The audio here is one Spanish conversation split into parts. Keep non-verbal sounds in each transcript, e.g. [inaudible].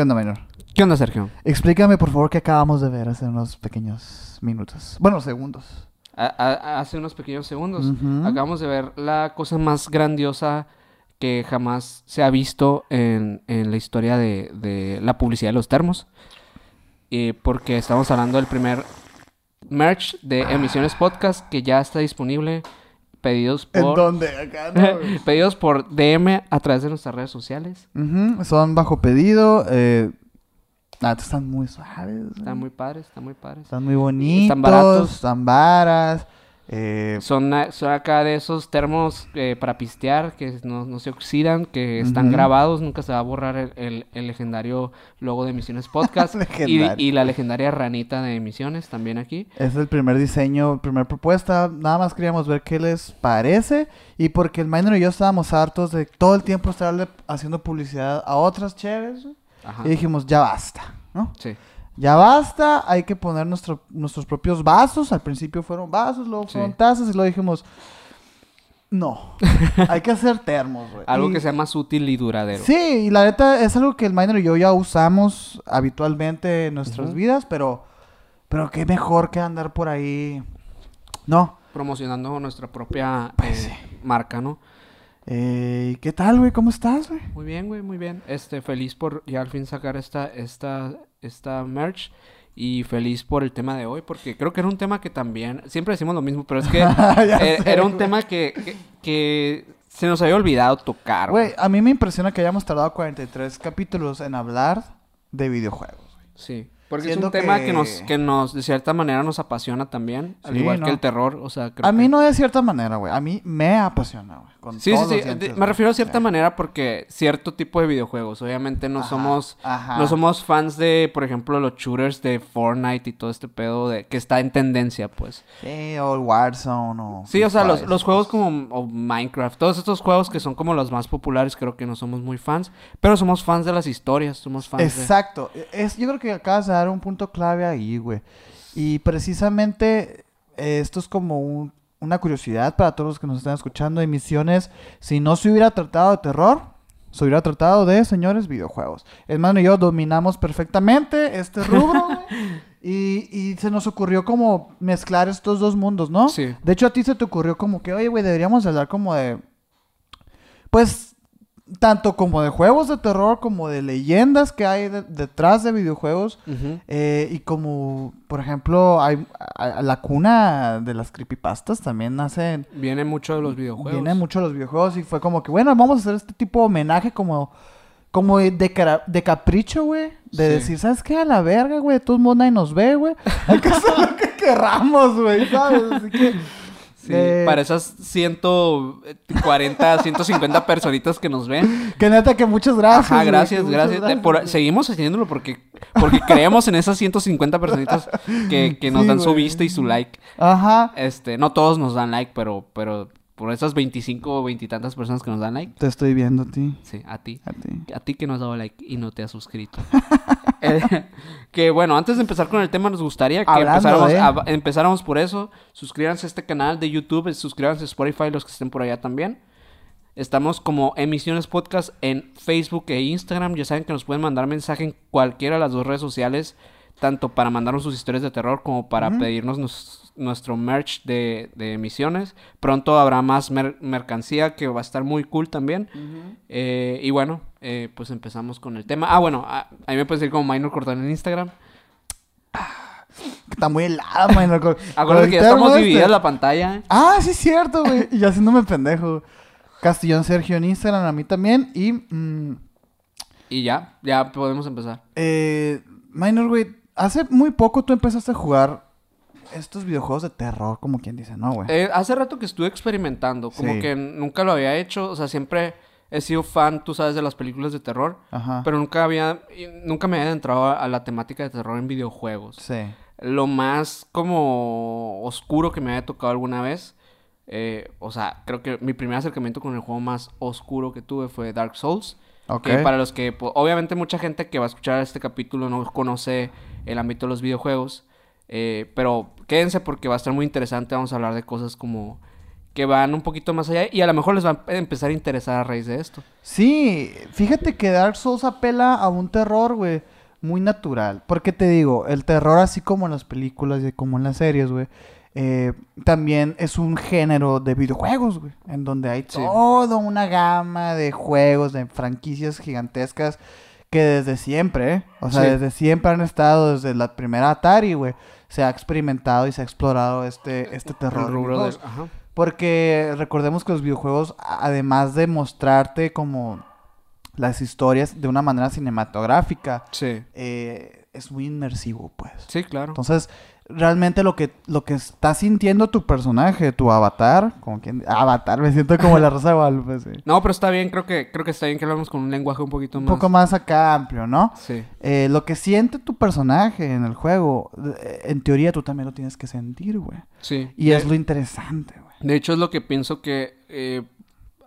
¿Qué onda, Minor? ¿Qué onda, Sergio? Explícame, por favor, qué acabamos de ver hace unos pequeños minutos. Bueno, segundos. A- a- hace unos pequeños segundos acabamos de ver la cosa más grandiosa que jamás se ha visto en, en la historia de, de la publicidad de los termos. Y porque estamos hablando del primer merch de Emisiones Podcast que ya está disponible. Pedidos ¿En por, dónde? Acá, no, güey. [laughs] pedidos por DM a través de nuestras redes sociales. Son bajo pedido. Eh... Ah, están muy suaves. Están muy padres, están muy padres. Están muy bonitos. Están baratos. Están varas. Eh, Son, son acá de esos termos eh, para pistear que no, no se oxidan, que están grabados, nunca se va a borrar el, el- el legendario logo de Emisiones Podcast [laughs] y, la legendaria ranita de Emisiones también aquí. Es el primer diseño, primera propuesta. Nada más queríamos ver qué les parece. Y porque el Minor y yo estábamos hartos de todo el tiempo estarle haciendo publicidad a otras chéves. Ajá. Y dijimos, ya basta, ¿no? Sí. Ya basta, hay que poner nuestro- nuestros propios vasos. Al principio fueron vasos, luego Sí. fueron tazas y luego dijimos, no, [laughs] hay que hacer termos, güey. Algo Y- que sea más útil y duradero. Sí, y la neta es algo que el Minor y yo ya usamos habitualmente en nuestras vidas, pero, pero qué mejor que andar por ahí. No. Promocionando nuestra propia Pues eh, marca, ¿no? Eh, ¿Qué tal, güey? ¿Cómo estás, güey? Muy bien, güey, muy bien. Este, feliz por ya al fin sacar esta, esta, esta merch. Y feliz por el tema de hoy, porque creo que era un tema que también, siempre decimos lo mismo, pero es que [laughs] Ya era, sé, era un tema que, que, que se nos había olvidado tocar. Güey, a mí me impresiona que hayamos tardado 43 capítulos en hablar de videojuegos. Sí, porque es un tema que- que... nos, que nos, de cierta manera, nos apasiona también, al igual ¿no? que el terror, o sea, creo A mí no de cierta manera, güey. A mí me apasiona, güey. con Sí, sí, todos sí, de- me güey. refiero a cierta Sí. manera porque cierto tipo de videojuegos, obviamente no Ajá, somos... ajá. No somos fans de, por ejemplo, los shooters de Fortnite y todo este pedo de que está en tendencia, pues. Sí, o el Warzone o... Sí, o sea, los, los juegos como o Minecraft, todos estos juegos que son como los más populares, creo que no somos muy fans, pero somos fans de las historias, somos fans de... Exacto. Es, yo creo que acabas de dar un punto clave ahí, güey. Y precisamente eh, esto es como un- una curiosidad para todos los que nos están escuchando. Emisiones, si no se hubiera tratado de terror, se hubiera tratado de, señores, videojuegos. Hermano y yo dominamos perfectamente este rubro. [laughs] Y, y se nos ocurrió como mezclar estos dos mundos, ¿no? Sí. De hecho, a ti se te ocurrió como que, oye, güey, deberíamos hablar como de... Pues, tanto como de juegos de terror como de leyendas que hay de- detrás de videojuegos. Eh, y como, por ejemplo, hay a- a- la cuna de las creepypastas también nace... Viene mucho de los videojuegos. Viene mucho de los videojuegos y fue como que, bueno, vamos a hacer este tipo de homenaje como... Como de, de cara- de capricho, güey. De Sí. decir, ¿sabes qué? A la verga, güey. De todos modos nadie nos ve, güey. Hay que hacer lo que querramos, güey, ¿sabes? Así que... Sí, eh, para esas 140, 150 [laughs] personitas que nos ven. Que neta que muchas gracias. Güey, gracias, gracias. De- por- seguimos haciéndolo porque, porque creemos en esas 150 personitas que, que nos Sí, dan su vista y su like. Ajá. Este, no todos nos dan like, pero, pero por esas 25 o 20 y tantas personas que nos dan like, Te estoy viendo a ti. sí, a ti. A ti. A ti que no has dado like y no te has suscrito. [laughs] Eh, [laughs] que bueno, antes de empezar con el tema, nos gustaría que empezáramos, de- a- empezáramos por eso. Suscríbanse a este canal de YouTube, suscríbanse a Spotify, los que estén por allá también. Estamos como Emisiones Podcast en Facebook e Instagram. Ya saben que nos pueden mandar mensaje en cualquiera de las dos redes sociales, tanto para mandarnos sus historias de terror como para pedirnos nos- nuestro merch de, de emisiones. Pronto habrá más mer- mercancía que va a estar muy cool también. Eh, y bueno, eh, pues empezamos con el tema. Ah, bueno, a, a mí me pueden seguir como Minor Cortón en Instagram. Está muy helada, man. Con- [laughs] Acuérdate que ya estamos este. divididas la pantalla. Ah, sí, es cierto, güey. Y haciéndome pendejo. Castillón Sergio en Instagram, a mí también. Y. mm, Y ya, ya podemos empezar. eh, Minor, güey. Hace muy poco tú empezaste a jugar estos videojuegos de terror, como quien dice, ¿no, güey? Eh, hace rato que estuve experimentando, como Sí. que nunca lo había hecho, o sea, siempre he sido fan, tú sabes, de las películas de terror, Ajá. pero nunca había, nunca me había entrado a, a la temática de terror en videojuegos. Sí. Lo más como oscuro que me había tocado alguna vez, eh, o sea, creo que mi primer acercamiento con el juego más oscuro que tuve fue Dark Souls. Ok. Que para los que, po- obviamente mucha gente que va a escuchar este capítulo no conoce el ámbito de los videojuegos, eh, pero quédense porque va a estar muy interesante, vamos a hablar de cosas como que van un poquito más allá y a lo mejor les va a empezar a interesar a raíz de esto. Sí, fíjate que Dark Souls apela a un terror, güey, muy natural. Porque te digo, el terror así como en las películas y como en las series, güey, eh, también es un género de videojuegos, güey, en donde hay Sí. toda una gama de juegos, de franquicias gigantescas que desde siempre, ¿eh? o sea, Sí. desde siempre han estado, desde la primera Atari, güey, se ha experimentado y se ha explorado este, este terror. Rubro. Porque recordemos que los videojuegos, además de mostrarte como las historias de una manera cinematográfica, Sí, eh, es muy inmersivo, pues. sí, claro. Entonces, realmente lo que, lo que está sintiendo tu personaje, tu avatar, como quien... Avatar, me siento como la Rosa de sí. No, pero está bien, creo que, creo que está bien que hablamos con un lenguaje un poquito Un más. poco más acá amplio, ¿no? Sí, Eh, lo que siente tu personaje en el juego, eh, en teoría tú también lo tienes que sentir, güey. sí. Y de, es lo interesante, güey. de hecho, es lo que pienso que eh,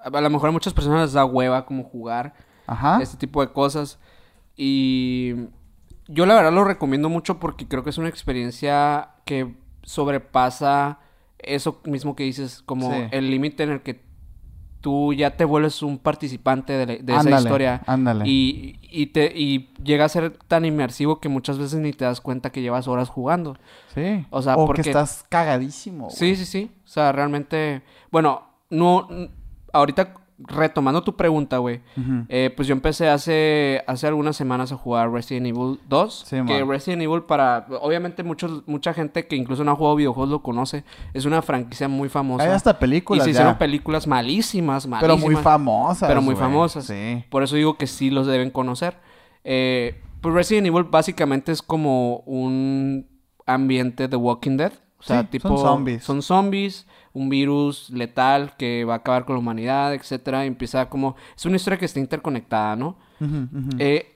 a lo mejor a muchas personas les da hueva como jugar Ajá. este tipo de cosas. Y yo la verdad lo recomiendo mucho porque creo que es una experiencia que sobrepasa eso mismo que dices, como Sí. el límite en el que tú ya te vuelves un participante de, la- de esa historia. Ándale. Y, y, te, y llega a ser tan inmersivo que muchas veces ni te das cuenta que llevas horas jugando. Sí. O sea, o porque- que estás cagadísimo. güey. Sí, sí, sí. O sea, realmente... Bueno, no... Ahorita retomando tu pregunta, güey. Eh, pues yo empecé hace, hace algunas semanas a jugar Resident Evil 2. Sí, que. Resident Evil para... Obviamente muchos, mucha gente que incluso no ha jugado videojuegos lo conoce. Es una franquicia muy famosa. Hay hasta y películas se ya. hicieron películas malísimas, malísimas. pero muy famosas. Pero muy famosas. Sí. Por eso digo que sí los deben conocer. Eh, pues Resident Evil básicamente es como un ambiente de Walking Dead. O sea, Sí, tipo... son zombies. Son zombies, un virus letal que va a acabar con la humanidad, etcétera. Y empieza como... Es una historia que está interconectada, ¿no? Eh,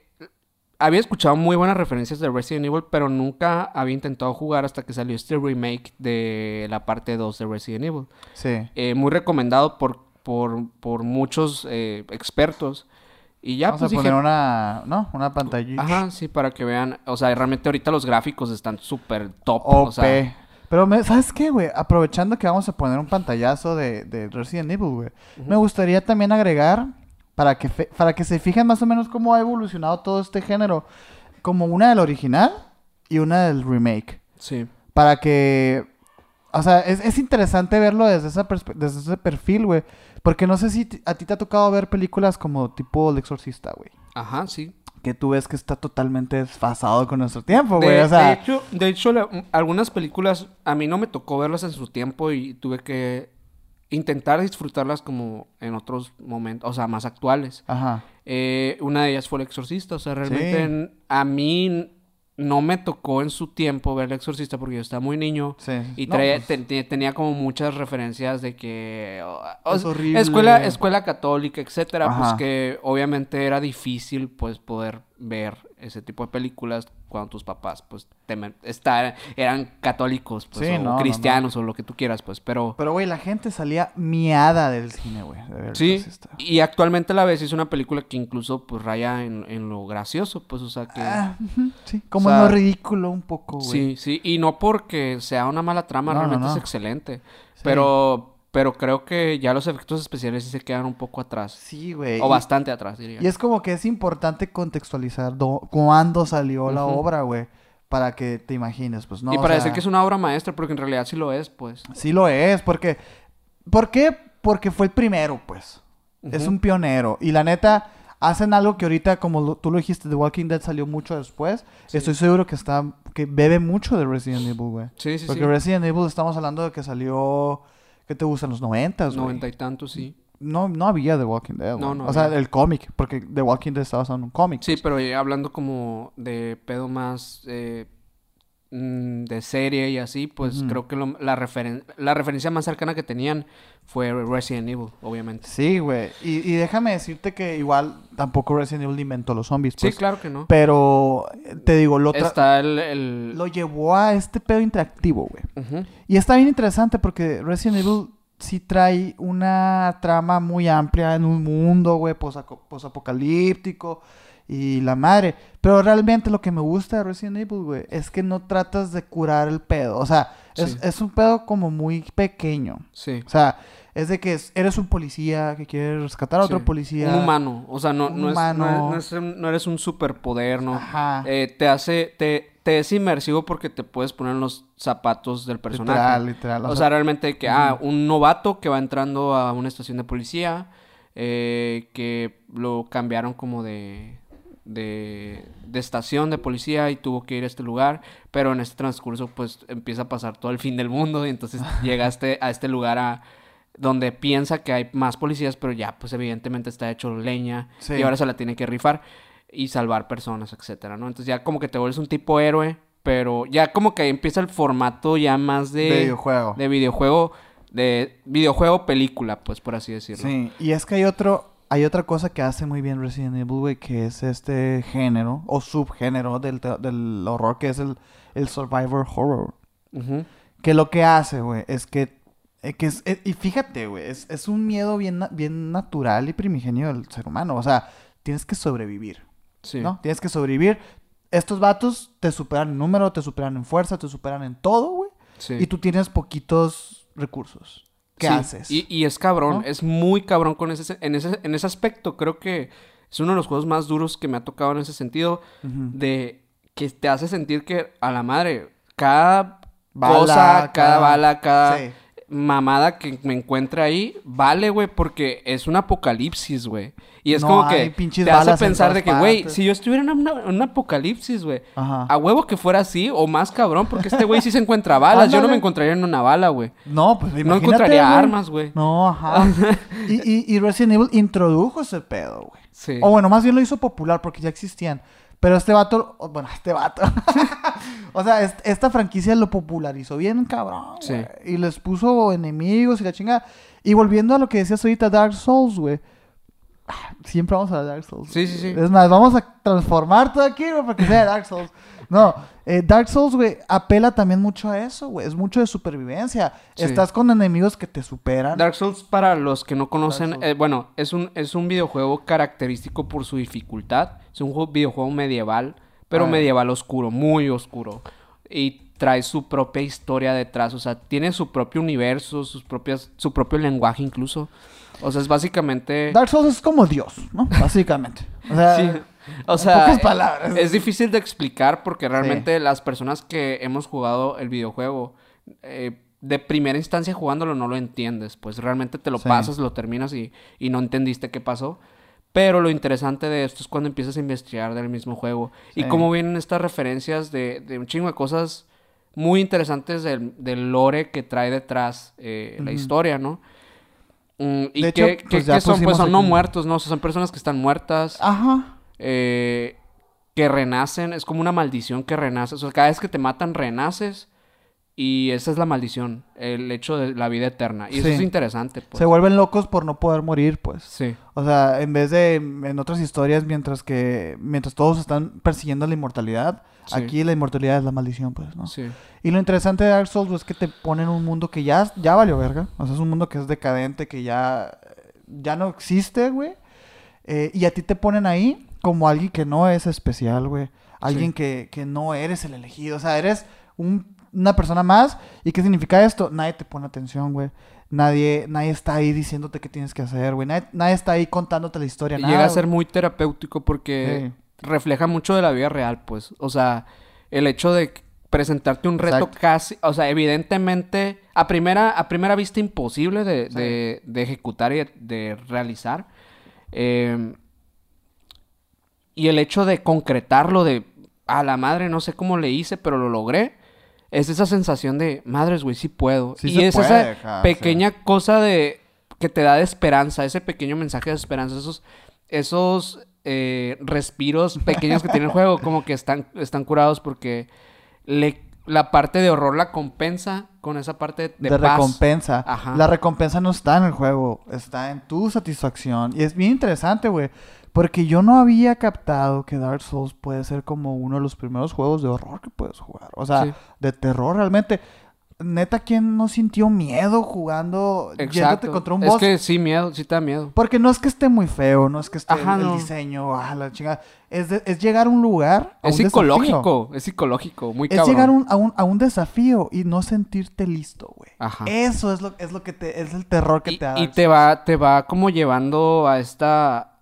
había escuchado muy buenas referencias de Resident Evil, pero nunca había intentado jugar hasta que salió este remake de la parte 2 de Resident Evil sí. eh, muy recomendado por, por, por muchos eh, expertos. Y ya Vamos pues a poner dije, una, ¿no? Una pantallita. ajá, sí, para que vean, o sea, realmente ahorita los gráficos están súper top, OP. o sea, Pero, me- ¿sabes qué, güey? Aprovechando que vamos a poner un pantallazo de, de Resident Evil, güey. Me gustaría también agregar, para que, fe- para que se fijen más o menos cómo ha evolucionado todo este género, como una del original y una del remake. sí, Para que... O sea, es, es interesante verlo desde, esa desde ese perfil, güey. Porque no sé si a ti te ha tocado ver películas como tipo El Exorcista, güey. ajá, sí. Que tú ves que está totalmente desfasado con nuestro tiempo, güey. De, O sea, de hecho, de hecho la- algunas películas a mí no me tocó verlas en su tiempo y tuve que intentar disfrutarlas como en otros momentos, o sea, más actuales. ajá. Eh, una de ellas fue El Exorcista, o sea, realmente Sí. a mí no me tocó en su tiempo ver El Exorcista porque yo estaba muy niño Sí, y No, traía- pues, te- te- tenía como muchas referencias de que Es horrible. escuela escuela católica, etcétera, pues que obviamente era difícil pues poder ver ese tipo de películas cuando tus papás pues temen- estar eran católicos pues Sí, o no, no, no. cristianos o lo que tú quieras, pues, pero Pero, güey, la gente salía miada del cine, güey. de Sí, y actualmente la ves y es una película que incluso pues raya en, en lo gracioso, pues, o sea que... Ah, sí, como O sea, en lo ridículo un poco, güey. sí, sí, y no porque sea una mala trama, realmente es excelente, Sí. pero, pero creo que ya los efectos especiales sí se quedan un poco atrás, Sí, güey. o y- bastante atrás, diría. Y es como que es importante contextualizar do- cuándo salió la obra, güey. Para que te imagines, pues no. y o para sea, decir que es una obra maestra, porque en realidad sí lo es, pues. Sí lo es, porque... ¿Por qué? Porque fue el primero, pues. Es un pionero. Y la neta, hacen algo que ahorita, como lo- tú lo dijiste, The Walking Dead salió mucho después. Sí. Estoy seguro que está... Que bebe mucho de Resident Evil, güey. Sí, sí, Porque sí. Resident Evil estamos hablando de que salió... ¿Qué te gustan? Los noventas. Noventa y tantos, sí. No, no había The Walking Dead, No, güey. no O sea, el cómic. Porque The Walking Dead está basado en un cómic. Sí, pero ya hablando como de pedo más eh, mm, de serie y así, pues creo que lo- la, referen- la referencia más cercana que tenían fue Resident Evil, obviamente. Sí, güey. Y, y déjame decirte que igual tampoco Resident Evil inventó los zombies, Sí, pues. claro que no. Pero, eh, te digo, lo, Está el... el- lo llevó a este pedo interactivo, güey. Y está bien interesante porque Resident Evil sí trae una trama muy amplia en un mundo, güey, posapocalíptico y la madre. Pero realmente lo que me gusta de Resident Evil, güey, es que no tratas de curar el pedo. O sea, Es, Sí. es un pedo como muy pequeño. Sí. O sea, es de que es- eres un policía que quiere rescatar a otro policía. Un humano. O sea, no, no, es- no es- no es un- no eres un superpoder, ¿no? Ajá. Eh, te hace, te, te es inmersivo porque te puedes poner en los zapatos del personaje. Literal, literal. O sea, realmente que, ah, un novato que va entrando a una estación de policía, eh, que lo cambiaron como de, de, de estación de policía y tuvo que ir a este lugar, pero en este transcurso pues empieza a pasar todo el fin del mundo y entonces [laughs] llega a este, a este lugar a donde piensa que hay más policías, pero ya pues evidentemente está hecho leña Sí. y ahora se la tiene que rifar y salvar personas, etcétera, ¿no? Entonces ya como que te vuelves un tipo héroe, pero ya como que ahí empieza el formato ya más de de videojuego. de videojuego, de videojuego película, pues por así decirlo. Sí, y es que hay otro, hay otra cosa que hace muy bien Resident Evil, güey, que es este género o subgénero del, del horror, que es el, el survivor horror. Que lo que hace, güey, es que, eh, que es, eh, y fíjate, güey, es, es un miedo bien, bien natural y primigenio del ser humano. O sea, tienes que sobrevivir, Sí. ¿no? Tienes que sobrevivir. Estos vatos te superan en número, te superan en fuerza, te superan en todo, güey. Sí. Y tú tienes poquitos recursos. ¿Qué Sí, haces? Y, y es cabrón, ¿No? es muy cabrón con ese, en ese, en ese aspecto. Creo que es uno de los juegos más duros que me ha tocado en ese sentido. De que te hace sentir que a la madre, cada Bala, cosa, cada, cada- bala, cada Sí. Mamada que me encuentre ahí, vale, güey, porque es un apocalipsis, güey. Y es No como que te hace pensar de que, güey, si yo estuviera en una- un apocalipsis, güey, a huevo que fuera así o más cabrón, porque este güey sí se encuentra balas. Yo no me encontraría en una bala, güey. No, pues No imagínate, encontraría güey. armas, güey. No, ajá. [laughs] y, y, y Resident Evil introdujo ese pedo, güey. Sí. O bueno, más bien lo hizo popular porque ya existían. Pero este vato, bueno, este vato. [laughs] o sea, est- esta franquicia lo popularizó bien, cabrón. Sí. Y les puso enemigos y la chingada. Y volviendo a lo que decías ahorita, Dark Souls, güey. Ah, Siempre vamos a Dark Souls. Sí, sí, sí. Es más, vamos a transformar todo aquí, güey, para que sea Dark Souls. No, eh, Dark Souls, güey, apela también mucho a eso, güey. Es mucho de supervivencia. Sí. Estás con enemigos que te superan. Dark Souls, para los que no conocen, eh, bueno, es un, es un videojuego característico por su dificultad. Es un juego- videojuego medieval, pero Ah. medieval oscuro, muy oscuro. Y trae su propia historia detrás, o sea, tiene su propio universo, sus propias, su propio lenguaje incluso. O sea, es básicamente... Dark Souls es como Dios, ¿no? Básicamente. O sea, Sí. O sea, pocas palabras. es difícil de explicar porque realmente las personas que hemos jugado el videojuego, eh, de primera instancia jugándolo no lo entiendes, pues realmente te lo Sí. pasas, lo terminas y, y no entendiste qué pasó. Pero lo interesante de esto es cuando empiezas a investigar del mismo juego y cómo vienen estas referencias de, de un chingo de cosas muy interesantes del, del lore que trae detrás eh, la historia, ¿no? Mm, y De que, hecho, que- pues son, pues son no muertos, ¿no? O sea, son personas que están muertas Ajá. Eh, que renacen, es como una maldición que renace. O sea, cada vez que te matan, renaces. Y esa es la maldición, el hecho de la vida eterna. Y eso es interesante, pues. Se vuelven locos por no poder morir, pues. Sí, O sea, en vez de en otras historias, mientras que mientras todos están persiguiendo la inmortalidad, Sí. aquí la inmortalidad es la maldición, pues, ¿no? sí. Y lo interesante de Dark Souls es que te ponen un mundo que ya, ya valió verga. O sea, es un mundo que es decadente, que ya, ya no existe, güey. Eh, y a ti te ponen ahí como alguien que no es especial, güey. Alguien Sí. que, que no eres el elegido. O sea, eres un- una persona más. ¿Y qué significa esto? Nadie te pone atención, güey. Nadie, nadie está ahí diciéndote qué tienes que hacer, güey. Nadie, nadie está ahí contándote la historia. Nada, llega a güey. ser muy terapéutico porque refleja mucho de la vida real, pues. O sea, el hecho de presentarte un reto Exacto. casi, o sea, evidentemente, a primera, a primera vista imposible de, Sí. de- de ejecutar y de, de realizar. Eh, y el hecho de concretarlo, de a la madre, no sé cómo le hice, pero lo logré. Es esa sensación de, madres, güey, sí puedo. Sí y es puede, esa pequeña cosa de que te da de esperanza, ese pequeño mensaje de esperanza, esos, esos eh, respiros pequeños que tiene el juego, como que están, están curados porque le, la parte de horror la compensa con esa parte de, de, paz. recompensa. Ajá. La recompensa no está en el juego, está en tu satisfacción. Y es bien interesante, güey. Porque yo no había captado que Dark Souls puede ser como uno de los primeros juegos de horror que puedes jugar. O sea, Sí. de terror realmente. neta, ¿quién no sintió miedo jugando, yéndote Exacto. contra un es boss? que sí, miedo, sí te da miedo. Porque no es que esté muy feo, no es que esté Ajá, el no. diseño, ah, la chingada. Es, de- es llegar a un lugar. a Es un desafío. psicológico, es psicológico, muy Es cabrón. llegar un- a, un, a un desafío y no sentirte listo, güey. Ajá. Eso es lo, es lo que te, es el terror que y, te da. y te va, te va como llevando a esta,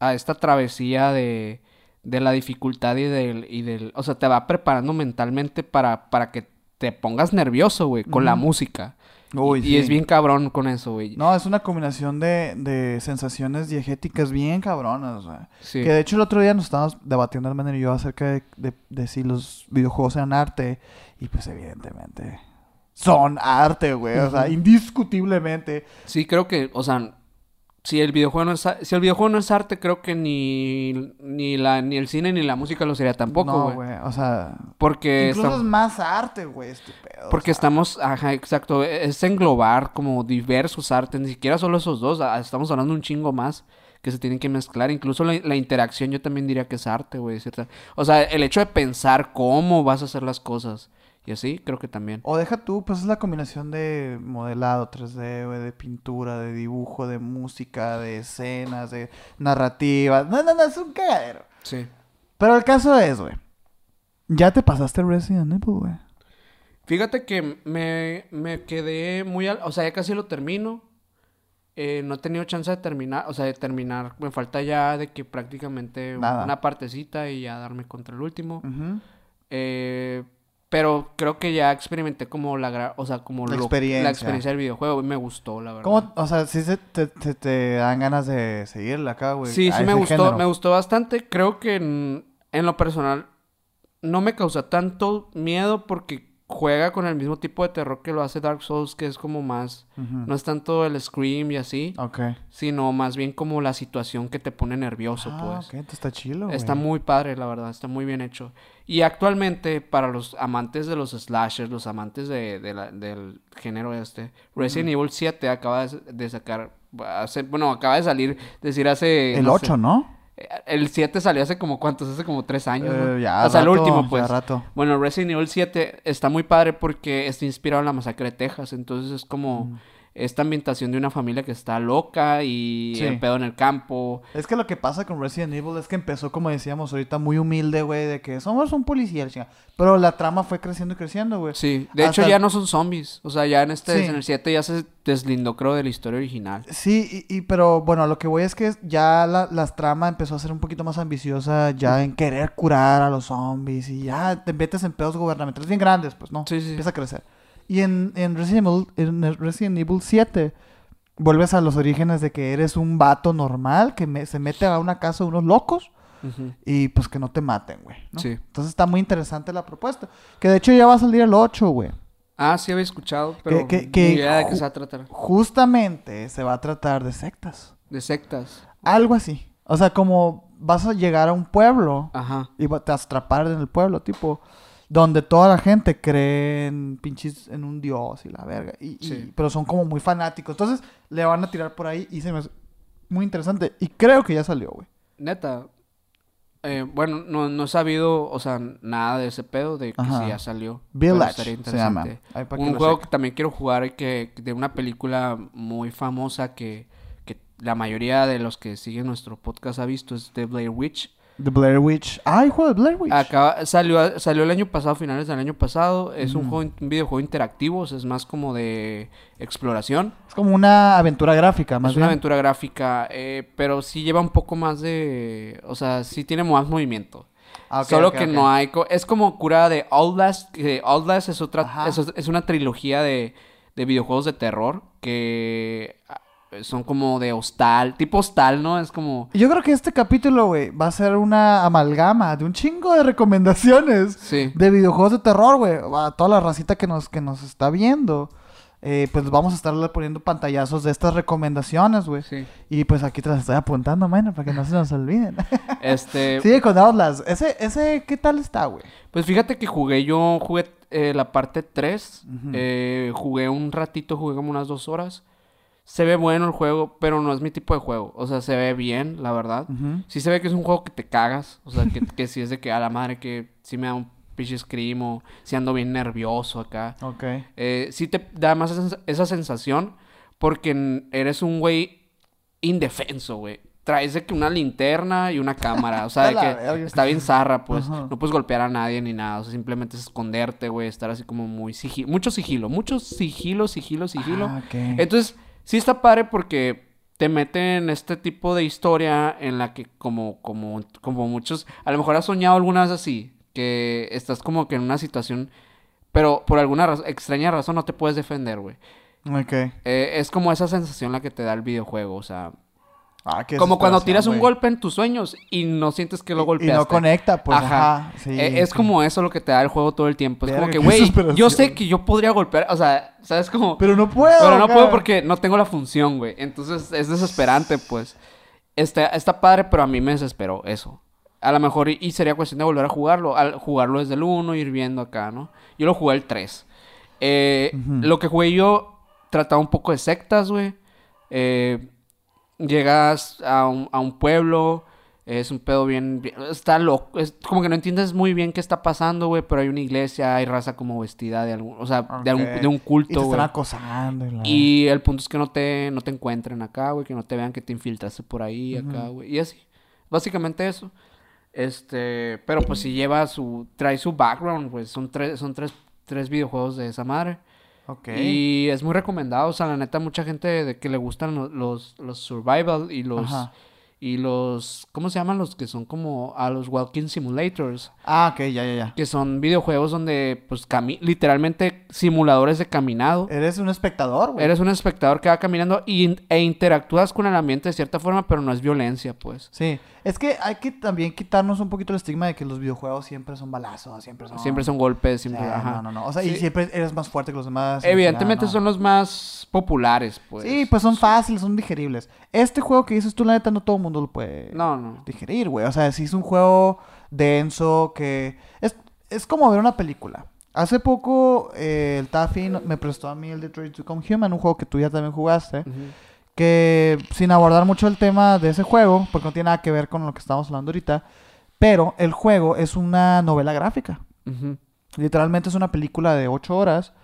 a esta travesía de, de la dificultad y del, y del, o sea, te va preparando mentalmente para, para que te pongas nervioso, güey, con la música. Uy, y, sí. y es bien cabrón con eso, güey. No, es una combinación de, de sensaciones diegéticas bien cabronas, güey. Sí. Que de hecho el otro día nos estábamos debatiendo Armando y yo acerca de, de- de si los videojuegos eran arte. Y pues evidentemente son arte, güey. O sea, indiscutiblemente. Sí, creo que, o sea, si el videojuego no es, si el videojuego no es arte, creo que ni, ni la, ni el cine ni la música lo sería tampoco, no, güey. güey. O sea, Porque incluso es más arte, güey, este pedo. o Porque sea. estamos, ajá, exacto, es englobar como diversos artes, ni siquiera solo esos dos, ah, estamos hablando un chingo más que se tienen que mezclar, incluso la, la interacción yo también diría que es arte, güey, ¿cierto? O sea, el hecho de pensar cómo vas a hacer las cosas y así, creo que también. O deja tú, pues es la combinación de modelado 3D, güey, de pintura, de dibujo, de música, de escenas, de narrativa. No, no, no, es un cagadero. Sí. Pero el caso es, güey. Ya te pasaste Resident Evil, güey. Fíjate que me, me quedé muy, al- o sea, ya casi lo termino. Eh, no he tenido chance de terminar, o sea, de terminar. Me falta ya de que prácticamente Nada. una partecita y ya darme contra el último. Ujú. Eh, pero creo que ya experimenté como la, gra- o sea, como La lo- experiencia. la experiencia del videojuego y me gustó, la verdad. ¿Cómo, o sea, sí se te, te- te dan ganas de seguirla acá, güey? Sí, sí me gustó, género? me gustó bastante. Creo que en, en lo personal no me causa tanto miedo porque juega con el mismo tipo de terror que lo hace Dark Souls, que es como más, no es tanto el scream y así, Ok. sino más bien como la situación que te pone nervioso, Ah, pues. ok, entonces está chilo, Está muy padre, la verdad, está muy bien hecho. Y actualmente, para los amantes de los slashers, los amantes de, de la- del género este, Resident Evil 7 acaba de, de sacar, hace- bueno, acaba de salir, decir hace... El no sé, 8, ¿no? El 7 salió hace como cuántos, hace como tres años, ¿no? Eh, ya o sea, rato, el último, ya pues. rato. Bueno, Resident Evil 7 está muy padre porque está inspirado en la masacre de Texas, entonces es como Mm. Esta ambientación de una familia que está loca y Sí. el pedo en el campo. Es que lo que pasa con Resident Evil es que empezó, como decíamos ahorita, muy humilde, güey, de que somos un policía. Pero la trama fue creciendo y creciendo, güey. Sí, de hecho ya no son zombies. O sea, ya en este, Sí. en el 7 ya se deslindó, creo, de la historia original. Sí, y, y- pero bueno, lo que voy es que ya la, la trama empezó a ser un poquito más ambiciosa, ya en querer curar a los zombies y ya te metes en pedos gubernamentales bien grandes, pues no, Sí, sí. empieza a crecer. Y en, en, Resident Evil, en Resident Evil 7 vuelves a los orígenes de que eres un vato normal que me- se mete a una casa de unos locos y pues que no te maten, güey. ¿no? Sí. Entonces está muy interesante la propuesta. Que de hecho ya va a salir el 8, güey. Ah, sí había escuchado, pero que- que- ni idea de qué se va a tratar. Justamente se va a tratar de sectas. De sectas. Algo así. O sea, como vas a llegar a un pueblo Ajá. y te vas a atrapar en el pueblo, tipo, donde toda la gente cree en pinches, en un dios y la verga. Y, pero son como muy fanáticos. Entonces, le van a tirar por ahí y se me hace muy interesante. Y creo que ya salió, güey. Neta. Eh, bueno, no, no he sabido, o sea, nada de ese pedo de que Ajá. si ya salió. Village se llama. Un juego que también quiero jugar que de una película muy famosa que, que la mayoría de los que siguen nuestro podcast ha visto es The Blair Witch. The Blair Witch. Ah, el juego de Blair Witch. Acaba, salió, salió el año pasado, finales del año pasado. Es un Ujú. juego, un videojuego interactivo, o sea, es más como de exploración. Es como una aventura gráfica, más es una aventura gráfica, eh, pero sí lleva un poco más de, o sea, sí tiene más movimiento. Ah, Solo que no hay, co- es como cura de Outlast, que Outlast es otra, es, es una trilogía de, de videojuegos de terror que son como de hostal, tipo hostal, ¿no? Es como, Yo creo que este capítulo, güey, va a ser una amalgama de un chingo de recomendaciones sí, de videojuegos de terror, güey. A toda la racita que nos, que nos está viendo. eh, pues vamos a estarle poniendo pantallazos de estas recomendaciones, güey. sí. Y pues aquí te las estoy apuntando, mano, para que no se nos olviden. [laughs] Este, [laughs] Sigue con Outlast. Ese, ese, ¿qué tal está, güey? Pues fíjate que jugué, yo jugué eh, la parte 3, Ujú. eh, jugué un ratito, jugué como unas dos horas. Se ve bueno el juego, pero no es mi tipo de juego. O sea, se ve bien, la verdad. Ujú. Sí se ve que es un juego que te cagas. O sea, que, que sí es de que a la madre que sí me da un pinche scream si ando bien nervioso acá. Ok. Eh, sí te da más esa, esa sensación porque eres un güey indefenso, güey. Traes de que una linterna y una cámara, o sea, [laughs] de que está bien zarra, pues. No puedes golpear a nadie ni nada, o sea, simplemente es esconderte, güey, estar así como muy sigilo, mucho sigilo, mucho sigilo, sigilo, sigilo. Ah, Entonces, sí está padre porque te mete en este tipo de historia en la que como, como, como muchos, a lo mejor has soñado alguna vez así, que estás como que en una situación, pero por alguna extraña razón no te puedes defender, güey. Ok. Eh, es como esa sensación la que te da el videojuego, o sea... Ah, como cuando tiras un golpe en tus sueños y no sientes que lo golpeaste. Y no conecta, pues. Ajá. E, es como eso lo que te da el juego todo el tiempo. Es como que, güey, yo sé que yo podría golpear, o sea, ¿sabes? Como... Pero no puedo. Pero no puedo porque no tengo la función, güey. Entonces es desesperante, pues. Está, está padre, pero a mí me desesperó eso. A lo mejor y, sería cuestión de volver a jugarlo. Al jugarlo desde el 1, ir viendo acá, ¿no? Yo lo jugué el 3. Eh, Lo que jugué yo trataba un poco de sectas, güey. Eh, llegas a un, a un, pueblo, es un pedo bien, está loco, es como que no entiendes muy bien qué está pasando, güey, pero hay una iglesia, hay raza como vestida de algún, o sea, de, de, un culto, güey. Y acosando. Y, el punto es que no te, no te encuentren acá, güey, que no te vean que te infiltraste por ahí, acá, güey, y así. Básicamente eso. Este, pero pues si lleva su, trae su background, pues son tres, son tres, tres videojuegos de esa madre. Y es muy recomendado, o sea, la neta, mucha gente de que le gustan los, los, survival y los... Y los... ¿Cómo se llaman los que son como a los walking simulators? Ah, ok, ya, ya, ya. Que son videojuegos donde, pues, literalmente simuladores de caminado. Eres un espectador, güey. Eres un espectador que va caminando y, e interactúas con el ambiente de cierta forma, pero no es violencia, pues. Sí. Es que hay que también quitarnos un poquito el estigma de que los videojuegos siempre son balazos, siempre son... Siempre son golpes, siempre... ajá. No, no, no. O sea, y siempre eres más fuerte que los demás. Evidentemente son los más populares, pues. Sí, pues son fáciles, son digeribles. Este juego que dices tú, la neta, no todo el mundo lo puede no, no. digerir, güey. O sea, si es un juego denso que... Es, es como ver una película. Hace poco eh, el Taffy me prestó a mí el Detroit Become Human, un juego que tú ya también jugaste que sin abordar mucho el tema de ese juego, porque no tiene nada que ver con lo que estamos hablando ahorita, pero el juego es una novela gráfica. Literalmente es una película de ocho horas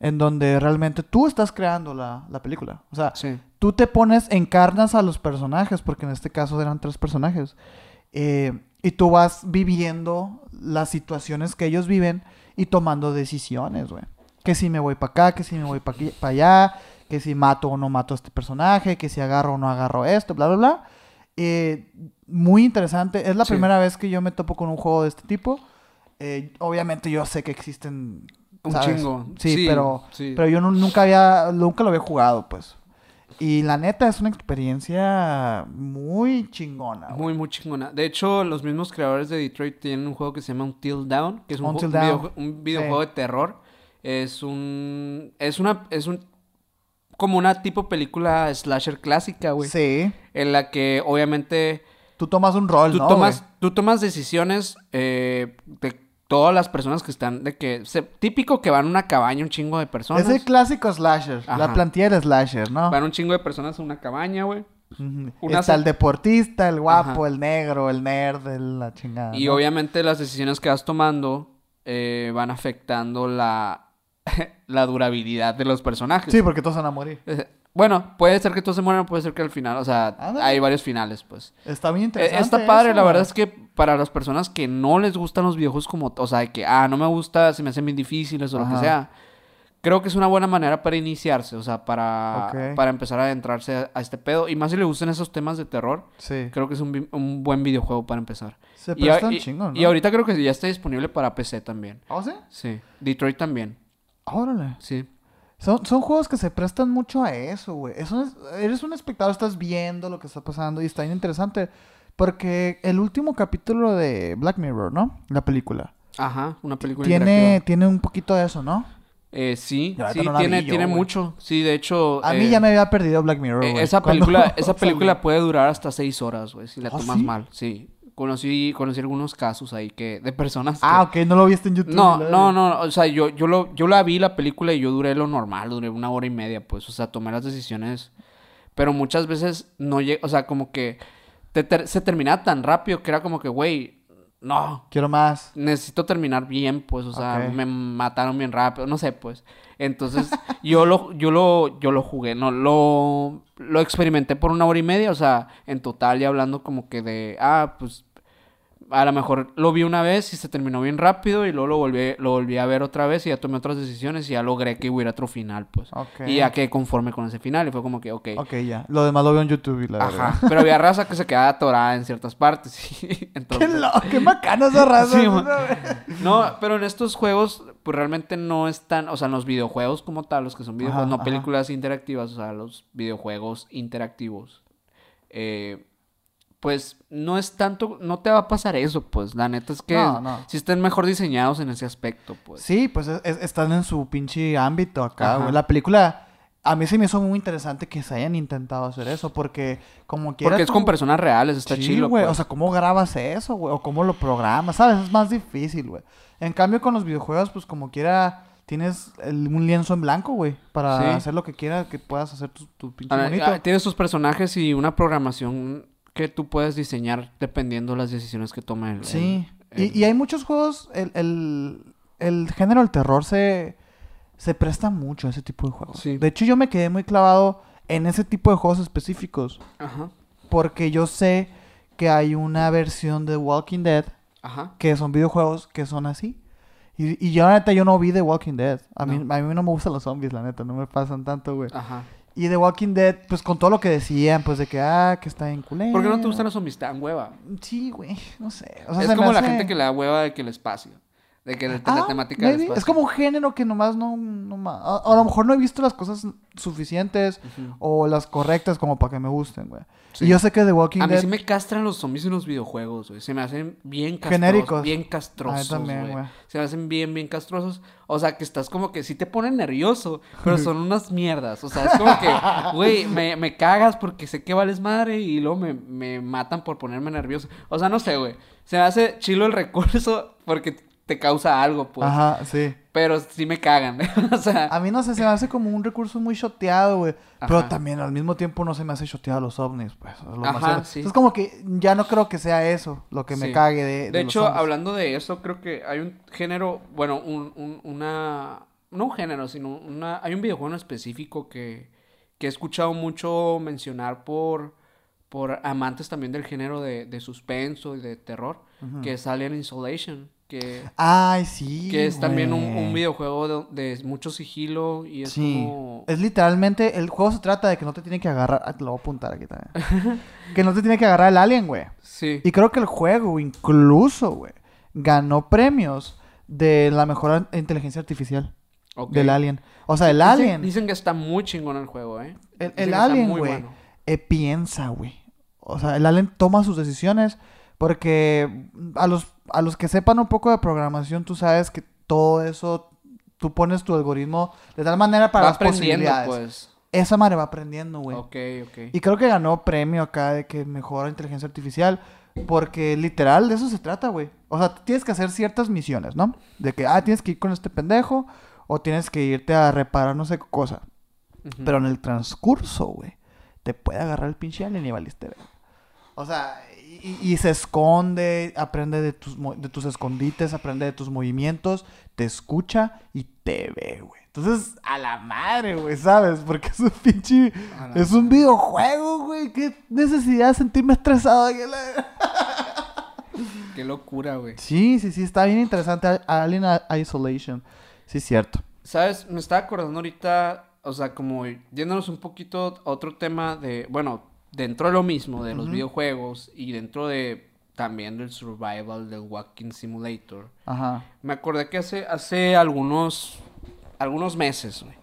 en donde realmente tú estás creando la, película. O sea, tú te pones, encarnas a los personajes, porque en este caso eran tres personajes, eh, y tú vas viviendo las situaciones que ellos viven y tomando decisiones, güey. Que si me voy para acá, que si me voy para allá, que si mato o no mato a este personaje, que si agarro o no agarro esto, bla, bla, bla. Eh, muy interesante. Es la primera vez que yo me topo con un juego de este tipo. Eh, obviamente yo sé que existen... Un chingo. Sí, pero, pero yo nunca había, nunca lo había jugado, pues. Y la neta es una experiencia muy chingona. Muy, muy chingona. De hecho, los mismos creadores de Detroit tienen un juego que se llama Until Down, que es un, un videojuego de terror. Es un... Es una... Es un como una tipo película slasher clásica, güey. Sí. En la que obviamente... Tú tomas un rol, tú ¿no? Tomas, tú tomas decisiones eh, de todas las personas que están... de que Típico que van a una cabaña un chingo de personas. Es el clásico slasher. La plantilla slasher, ¿no? Van un chingo de personas a una cabaña, güey. Está el deportista, el guapo, el negro, el nerd, la chingada. Y obviamente las decisiones que vas tomando eh, van afectando la, [laughs] la durabilidad de los personajes. Sí, porque todos van a morir. Eh, bueno, puede ser que todos se mueran, puede ser que al final, o sea, hay varios finales, pues. Está bien interesante. Está padre, la verdad es que para las personas que no les gustan los videojuegos como, o sea, que, ah, no me gusta, se me hacen bien difíciles o lo que sea, creo que es una buena manera para iniciarse, o sea, para, para empezar a adentrarse a, este pedo. Y más si le gustan esos temas de terror, sí. creo que es un, un buen videojuego para empezar. Se y, ¿no? y ahorita creo que ya está disponible para PC también. ¿Oh, sí? Sí. Detroit también. Órale. Sí. Son, son juegos que se prestan mucho a eso, güey. Eso eres un espectador, estás viendo lo que está pasando y está bien interesante. Porque el último capítulo de Black Mirror, ¿no? La película. Ajá, una película Tiene, tiene un poquito de eso, ¿no? Eh, sí, sí, tiene, tiene mucho. Sí, de hecho... A mí eh, ya me había perdido Black Mirror, eh, esa película, [laughs] esa película puede durar hasta seis horas, güey, si la ¿Ah, tomas mal. Sí, conocí, conocí algunos casos ahí que de personas Ah, ok, no lo viste en YouTube. No, no, no, o sea, yo, yo, lo, yo la vi la película y yo duré lo normal, duré una hora y media, pues, o sea, tomé las decisiones, pero muchas veces no llega, o sea, como que se terminaba tan rápido que era como que, güey, no, Quiero más. necesito terminar bien, pues, o sea, me mataron bien rápido, no sé, pues. Entonces, [laughs] yo lo, yo lo, yo lo jugué, no, lo, lo experimenté por una hora y media, o sea, en total ya hablando como que de, ah, pues, a lo mejor lo vi una vez y se terminó bien rápido y luego lo volví, lo volví a ver otra vez y ya tomé otras decisiones y ya logré que hubiera otro final, pues. Ok. Y ya quedé conforme con ese final y fue como que, ok. Ok, ya. Lo demás lo veo en YouTube y la Ajá, verdad. pero había [laughs] raza que se quedaba atorada en ciertas partes. [laughs] y Qué, entonces, lo, qué macana esa raza. Sí, ¿no? pero en estos juegos, pues realmente no están, o sea, en los videojuegos como tal, los que son videojuegos, Ajá, no ajá. películas interactivas, o sea, los videojuegos interactivos, eh, pues no es tanto, no te va a pasar eso, pues, la neta es que No, no. si estén mejor diseñados en ese aspecto, pues. Sí, pues es- es- están en su pinche ámbito acá, güey. La película, a mí se me hizo muy interesante que se hayan intentado hacer eso, porque como quiera Porque es tú- con personas reales, está Sí, chido, güey. pues. O sea, ¿cómo grabas eso, güey? O cómo lo programas, ¿sabes? Es más difícil, güey. En cambio, con los videojuegos, pues como quiera, tienes el- un lienzo en blanco, güey. Para Sí. hacer lo que quieras, que puedas hacer tu, tu pinche bonito. ah, Tienes tus personajes y una programación que tú puedes diseñar dependiendo de las decisiones que tome el... Sí. el- el- Y, y hay muchos juegos, el, el, el género del terror se, se presta mucho a ese tipo de juegos. Sí. De hecho, yo me quedé muy clavado en ese tipo de juegos específicos. Ajá, Porque yo sé que hay una versión de Walking Dead ajá. que son videojuegos que son así. Y, y yo, la neta, yo no vi The Walking Dead. A mí, No. a mí no me gustan los zombies, la neta, no me pasan tanto, güey. Ajá. Y The Walking Dead, pues con todo lo que decían, pues de que, ah, que está en culero. ¿Por qué no te gustan los zombies tan hueva? Sí, güey, no sé. O sea, es se como la gente que le da hueva de que el espacio. De que la, Ah, la temática del espacio. Es como un género que nomás no... no a, a lo mejor no he visto las cosas suficientes o las correctas como para que me gusten, güey. Sí. Y yo sé que The Walking A mí Dead... sí me castran los zombies en los videojuegos, güey. Se me hacen bien castrosos. Genéricos. Bien A mí castrosos, también, güey. güey. Se me hacen bien, bien castrosos. O sea, que estás como que sí te ponen nervioso, pero son unas mierdas. O sea, es como que, [laughs] güey, me, me cagas porque sé que vales madre y luego me, me matan por ponerme nervioso. O sea, no sé, güey. Se me hace chilo el recurso porque te causa algo, pues. Ajá, sí. Pero sí me cagan. [laughs] o sea, A mí no sé, se me hace como un recurso muy shoteado, güey. Pero también al mismo tiempo no se me hace shoteado los ovnis, pues. es lo más Ajá, sí. Entonces como que ya no creo que sea eso lo que me cague de, De los hecho, hablando de eso, creo que hay un género, bueno, un, un- una, no un género, sino una, hay un videojuego en específico que, que he escuchado mucho mencionar por, por amantes también del género de, de suspenso y de terror, que es Alien Isolation, que, Ay, sí, que es también un, videojuego de, de mucho sigilo y es Sí. como... Es literalmente, el juego se trata de que no te tiene que agarrar, ah, te lo voy a apuntar aquí también. [laughs] que no te tiene que agarrar el alien, güey. Sí, Y creo que el juego incluso, güey, ganó premios de la mejor inteligencia artificial del alien. O sea, el Dicen- alien, Dicen que está muy chingón el juego, ¿eh? el, alien, güey, bueno. eh, piensa, güey. O sea, el alien toma sus decisiones porque a los, a los que sepan un poco de programación, tú sabes que todo eso, tú pones tu algoritmo de tal manera para Va las posibilidades. pues. Esa madre va aprendiendo, güey. Ok, ok. Y creo que ganó premio acá de que mejora inteligencia artificial. Porque literal de eso se trata, güey. O sea, tienes que hacer ciertas misiones, ¿no? De que, ah, tienes que ir con este pendejo. O tienes que irte a reparar no sé qué cosa. Pero en el transcurso, güey, te puede agarrar el pinche alien y valiste. O sea, y, y se esconde, aprende de tus, de tus escondites, aprende de tus movimientos, te escucha y te ve, güey. Entonces, a la madre, güey, ¿sabes? Porque es un [laughs] pinche... Es un videojuego, güey. ¿Qué necesidad de sentirme estresado? [laughs] Qué locura, güey. Sí, sí, sí, está bien interesante. Alien Isolation. Sí, cierto. ¿Sabes? Me estaba acordando ahorita, o sea, como yéndonos un poquito a otro tema de, bueno, dentro de lo mismo, de los videojuegos y dentro de también del survival, del walking simulator. Ajá. Me acordé que hace, hace algunos, algunos meses, güey,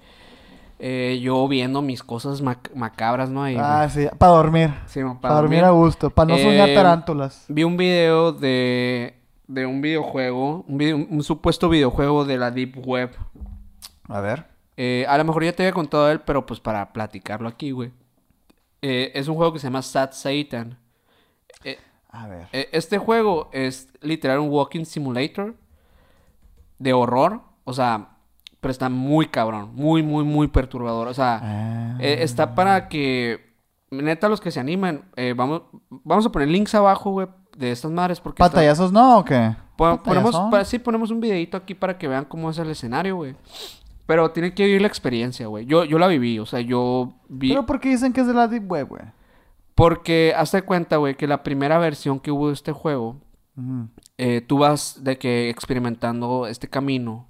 eh, yo viendo mis cosas mac- macabras, ¿no? Ahí, Ah, sí, para dormir. Sí, Para dormir a gusto, para no soñar Eh, tarántulas. Vi un video de, de un videojuego, un, video- un supuesto videojuego de la Deep Web. A ver. Eh, a lo mejor ya te había contado él, pero pues para platicarlo aquí, güey. Eh, es un juego que se llama Sad Satan. Eh, A ver. eh, este juego es literal un walking simulator de horror. O sea, pero está muy cabrón. Muy, muy, muy perturbador. O sea, Ah. está para que... Neta, los que se animan, vamos, vamos a poner links abajo, güey, de estas madres. Porque está- ¿Pantallazos no o qué? Pon- ponemos, sí, ponemos un videito aquí para que vean cómo es el escenario, güey. Pero tienen que vivir la experiencia, güey. Yo, yo la viví, o sea, yo vi... ¿Pero por qué dicen que es de la Deep Web, güey? Porque hazte cuenta, güey, que la primera versión que hubo de este juego, eh, tú vas de que experimentando este camino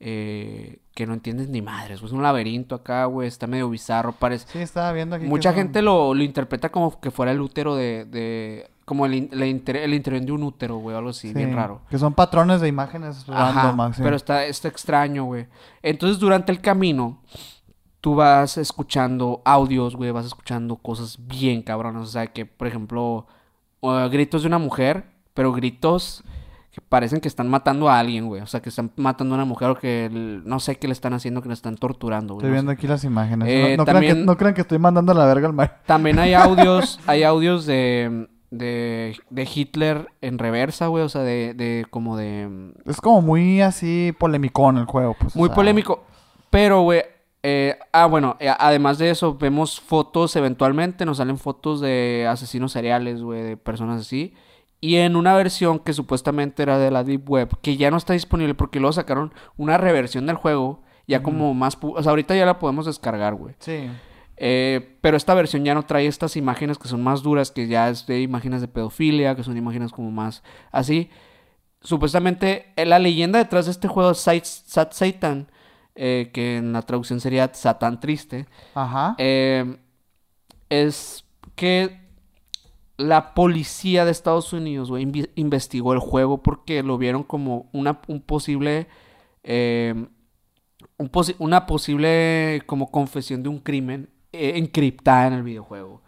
eh, que no entiendes ni madres. Es un laberinto acá, güey. Está medio bizarro, parece... Sí, estaba viendo aquí. Mucha son- gente lo, lo interpreta como que fuera el útero de... de- como el, la inter- el interior de un útero, güey, algo así, bien raro. Que son patrones de imágenes random, pero está, está extraño, güey. Entonces, durante el camino, tú vas escuchando audios, güey, vas escuchando cosas bien cabronas. O sea, que, por ejemplo, uh, gritos de una mujer, pero gritos que parecen que están matando a alguien, güey. O sea, que están matando a una mujer o que el- no sé qué le están haciendo, que le están torturando, güey. Estoy viendo aquí las imágenes. Eh, no, no crean que, también- no crean que estoy mandando a la verga al mar. También hay [laughs] audios, hay audios de, de, de Hitler en reversa, güey. O sea, de, de como de... Es como muy así polemicón el juego, pues. o Muy sea, polémico. Pero, güey. eh, ah, bueno, eh, además de eso, vemos fotos eventualmente. Nos salen fotos de asesinos seriales, güey, de personas así. Y en una versión que supuestamente era de la Deep Web, que ya no está disponible porque luego sacaron una reversión del juego. Ya como más. O sea, ahorita ya la podemos descargar, güey. Sí. Eh, pero esta versión ya no trae estas imágenes que son más duras, que ya es de imágenes de pedofilia, que son imágenes como más así. Supuestamente eh, la leyenda detrás de este juego es Sat, Sat Satan, eh, que en la traducción sería Satán Triste, Ajá. eh, es que la policía de Estados Unidos investigó el juego porque lo vieron como una, un posible... un posi- una posible como confesión de un crimen encriptada en el videojuego.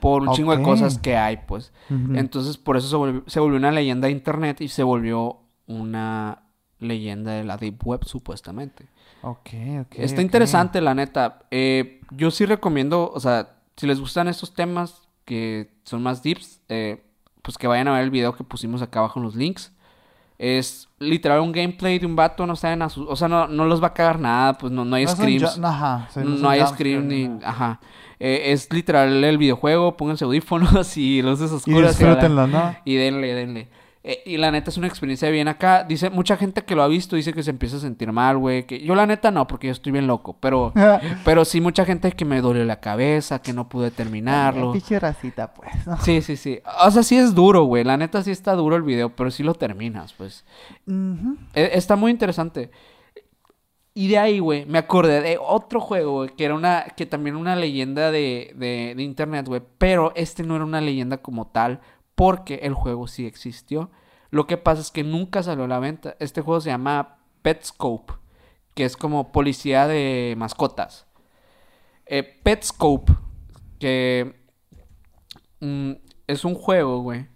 Por un chingo de cosas que hay, pues. Entonces, por eso se volvió, se volvió una leyenda de internet y se volvió una leyenda de la Deep Web, supuestamente. Ok, ok. Está interesante, la neta. Eh, yo sí recomiendo, o sea, si les gustan estos temas que son más deeps, eh, pues que vayan a ver el video que pusimos acá abajo en los links. Es literal un gameplay de un vato, no saben asu- O sea, no, no los va a cagar nada, pues no, no hay No screams. Ajá. sí, No, hay jump scream scare ni... Ajá. Eh, es literal el videojuego, pónganse audífonos [laughs] y luces Y oscuras. [laughs] y disfrútenlo, ¿no? y denle, denle. Eh, y la neta es una experiencia bien acá. Dice, mucha gente que lo ha visto dice que se empieza a sentir mal, güey. Que yo la neta no, porque yo estoy bien loco. Pero, [laughs] pero sí mucha gente que me dolió la cabeza, que no pude terminarlo. Pinche racita, pues. ¿no? Sí, sí, sí. O sea, sí es duro, güey. La neta sí está duro el video, pero sí lo terminas, pues. Eh, Está muy interesante. Y de ahí, güey, me acordé de otro juego, güey, que era una, que también una leyenda de, de, de internet, güey. Pero este no era una leyenda como tal, porque el juego sí existió. Lo que pasa es que nunca salió a la venta. Este juego se llama Petscope, que es como policía de mascotas. Eh, Petscope, que mm, es un juego, güey,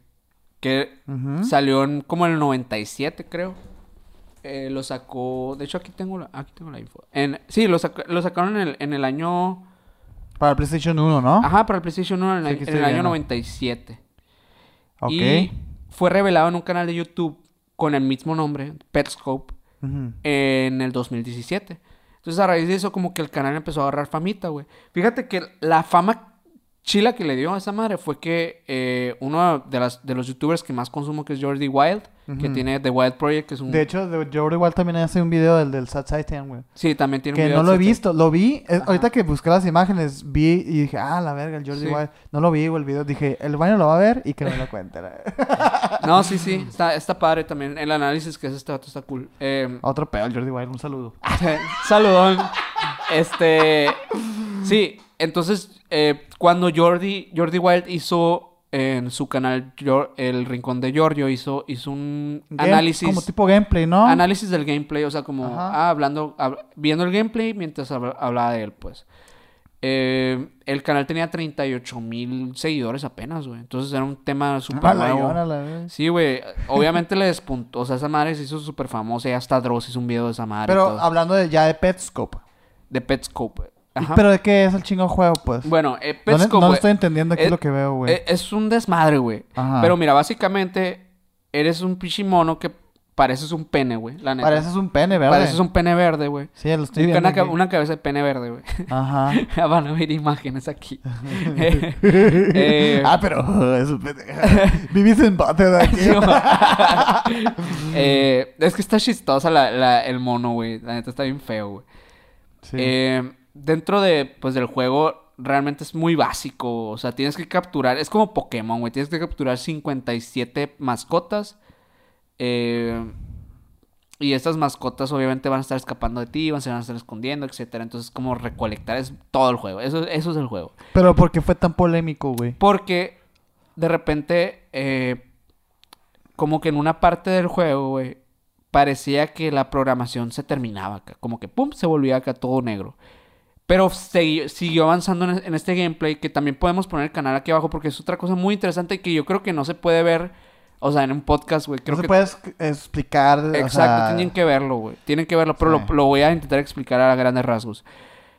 que. Salió en como en el 97, creo. Eh, lo sacó. De hecho, aquí tengo la, aquí tengo la info. En, sí, lo, saca- lo sacaron en el, en el año. Para el PlayStation 1, ¿no? Ajá, para el PlayStation 1 en, Sí, el- en año viendo. 97. Ok. Y fue revelado en un canal de YouTube con el mismo nombre, Petscope, en el 2017. Entonces, a raíz de eso, como que el canal empezó a agarrar famita, güey. Fíjate que la fama chila que le dio a esa madre fue que eh, uno de, las, de los youtubers que más consumo, que es Jordi Wild, que tiene The Wild Project, que es un... De hecho, yo igual también hace un video del, del Sat Titan, güey. Sí, también tiene un Que video no lo he visto, lo vi, ahorita que busqué las imágenes, vi y dije, ah, la verga, el Jordi Sí. Wild. No lo vi, güey, el video, dije, el baño lo va a ver y que me lo cuente. [laughs] No, sí, sí, está, está padre también. El análisis que hace este vato está cool. Eh, [laughs] Otro pedo, Jordi Wild, un saludo. [laughs] saludón. Este. Sí, entonces, eh, cuando Jordi, Jordi Wild hizo en su canal El Rincón de Giorgio, hizo, hizo un Game- análisis. Como tipo gameplay, ¿no? Análisis del gameplay, o sea, como ah, hablando, hab- viendo el gameplay mientras habla- hablaba de él, pues. Eh, el canal tenía 38 mil seguidores apenas, güey. Entonces era un tema súper nuevo. la. Sí, güey. Obviamente [laughs] le despuntó. O sea, esa madre se hizo súper famosa. Y hasta Dross hizo un video de esa madre. Pero hablando de, ya de Petscope. De Petscope. ¿Y Ajá. ¿Pero de qué es el chingo juego, pues? Bueno, eh, no, Petscope, no güey, estoy entendiendo aquí eh, lo que veo, güey. eh, es un desmadre, güey. Pero mira, básicamente eres un pinche mono que pareces un pene, güey. La neta. Pareces un pene, ¿verdad? Pareces un pene verde, güey. Sí, lo estoy Un viendo. aquí. Una cabeza de pene verde, güey. Ajá. [laughs] Van a ver imágenes aquí. [laughs] [laughs] Eh, ah, pero eso, vivís en Butthead aquí. Sí, güey. Eh, es que está chistosa la, la- el mono, güey. La neta está bien feo, güey. Sí. Eh, dentro de, pues, del juego, realmente es muy básico. O sea, tienes que capturar... Es como Pokémon, güey. Tienes que capturar 57 mascotas. Eh, y estas mascotas obviamente van a estar escapando de ti, van a se van a estar escondiendo, etcétera. Entonces, como recolectar es todo el juego. Eso, eso es el juego. Pero ¿por qué fue tan polémico, güey? Porque de repente, eh, como que en una parte del juego, güey, parecía que la programación se terminaba acá. Como que, pum, se volvía acá todo negro. Pero siguió avanzando en, este gameplay, que también podemos poner el canal aquí abajo, porque es otra cosa muy interesante que yo creo que no se puede ver, o sea, en un podcast, güey. Creo no se que puede es- explicar. o Exacto, sea, tienen que verlo, güey. Tienen que verlo, pero Sí. lo, lo voy a intentar explicar a grandes rasgos.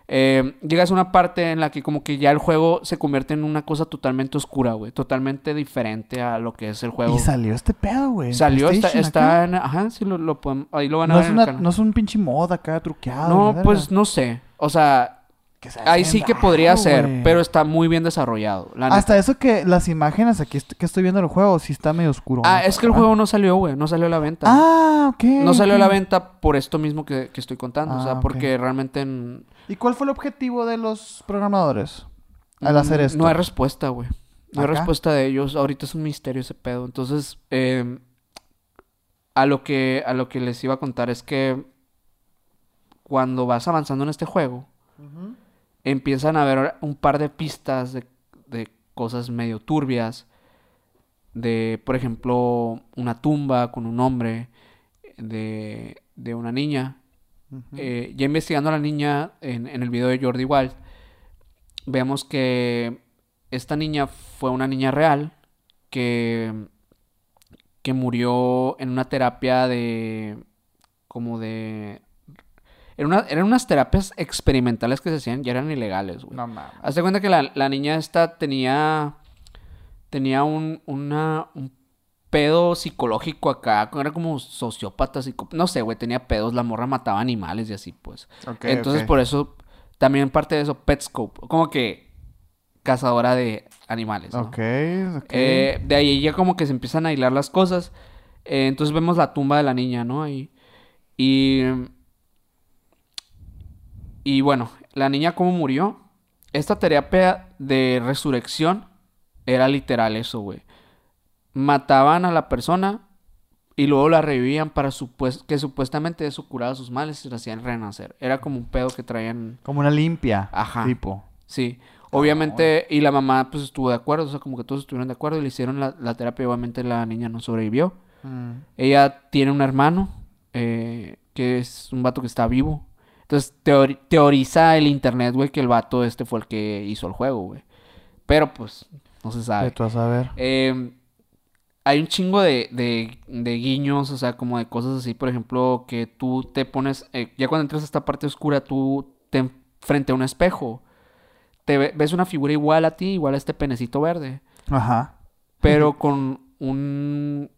Eh, llegas a una parte en la que como que ya el juego se convierte en una cosa totalmente oscura, güey. Totalmente diferente a lo que es el juego. Y salió este pedo, güey. Salió, está, está en... Ajá, sí, lo, lo podemos... Ahí lo van a No ver es, en el una- canal. no es un pinche mod acá truqueado. No, pues no sé. O sea, Que se ahí sí que raro, podría ser, güey. pero está muy bien desarrollado. la neta. Hasta eso que las imágenes aquí est- que estoy viendo el juego sí está medio oscuro. Ah, ¿no? es que el juego no salió, güey. No salió a la venta. Ah, ok. no salió a ok. la venta por esto mismo que, que estoy contando. o Ah, sea, ok. porque realmente... en- ¿Y cuál fue el objetivo de los programadores al hacer esto? No hay respuesta, güey. No hay ¿Acá? respuesta de ellos. Ahorita es un misterio ese pedo. Entonces, eh, a lo que a lo que les iba a contar es que cuando vas avanzando en este juego, Ujú. Empiezan a haber un par de pistas de, de cosas medio turbias. De, por ejemplo, una tumba con un hombre. De, de una niña. Eh, ya investigando a la niña en, en el video de Jordi Wild, vemos que esta niña fue una niña real que, que murió en una terapia de como de una- eran unas terapias experimentales que se hacían y eran ilegales, güey. No mames. Hazte cuenta que la, la niña esta tenía. Tenía un, una, un pedo psicológico acá. Era como sociópata, psico- no sé, güey, tenía pedos. La morra mataba animales y así, pues. Ok, Entonces, por eso, también parte de eso, Petscope. Como que cazadora de animales, ¿no? Ok, ok. Eh, de ahí ya como que se empiezan a hilar las cosas. Eh, entonces vemos la tumba de la niña, ¿no? Ahí. Y. Y bueno, la niña cómo murió. Esta terapia de resurrección era literal eso, güey. Mataban a la persona y luego la revivían para que supuestamente eso curaba sus males y la hacían renacer. Era como un pedo que traían. Como una limpia. Ajá. Tipo. Sí, obviamente, y la mamá pues estuvo de acuerdo, o sea, como que todos estuvieron de acuerdo y le hicieron la, la terapia, obviamente la niña no sobrevivió. Mm. Ella tiene un hermano, eh, que es un vato que está vivo. Entonces teori- teoriza el internet, güey, que el vato este fue el que hizo el juego, güey. Pero pues, no se sabe. Tú a saber. Eh, hay un chingo de, de, de guiños, o sea, como de cosas así, por ejemplo, que tú te pones, eh, ya cuando entras a esta parte oscura, tú te en- frente a un espejo, te ve- ves una figura igual a ti, igual a este penecito verde, Ajá. pero con un,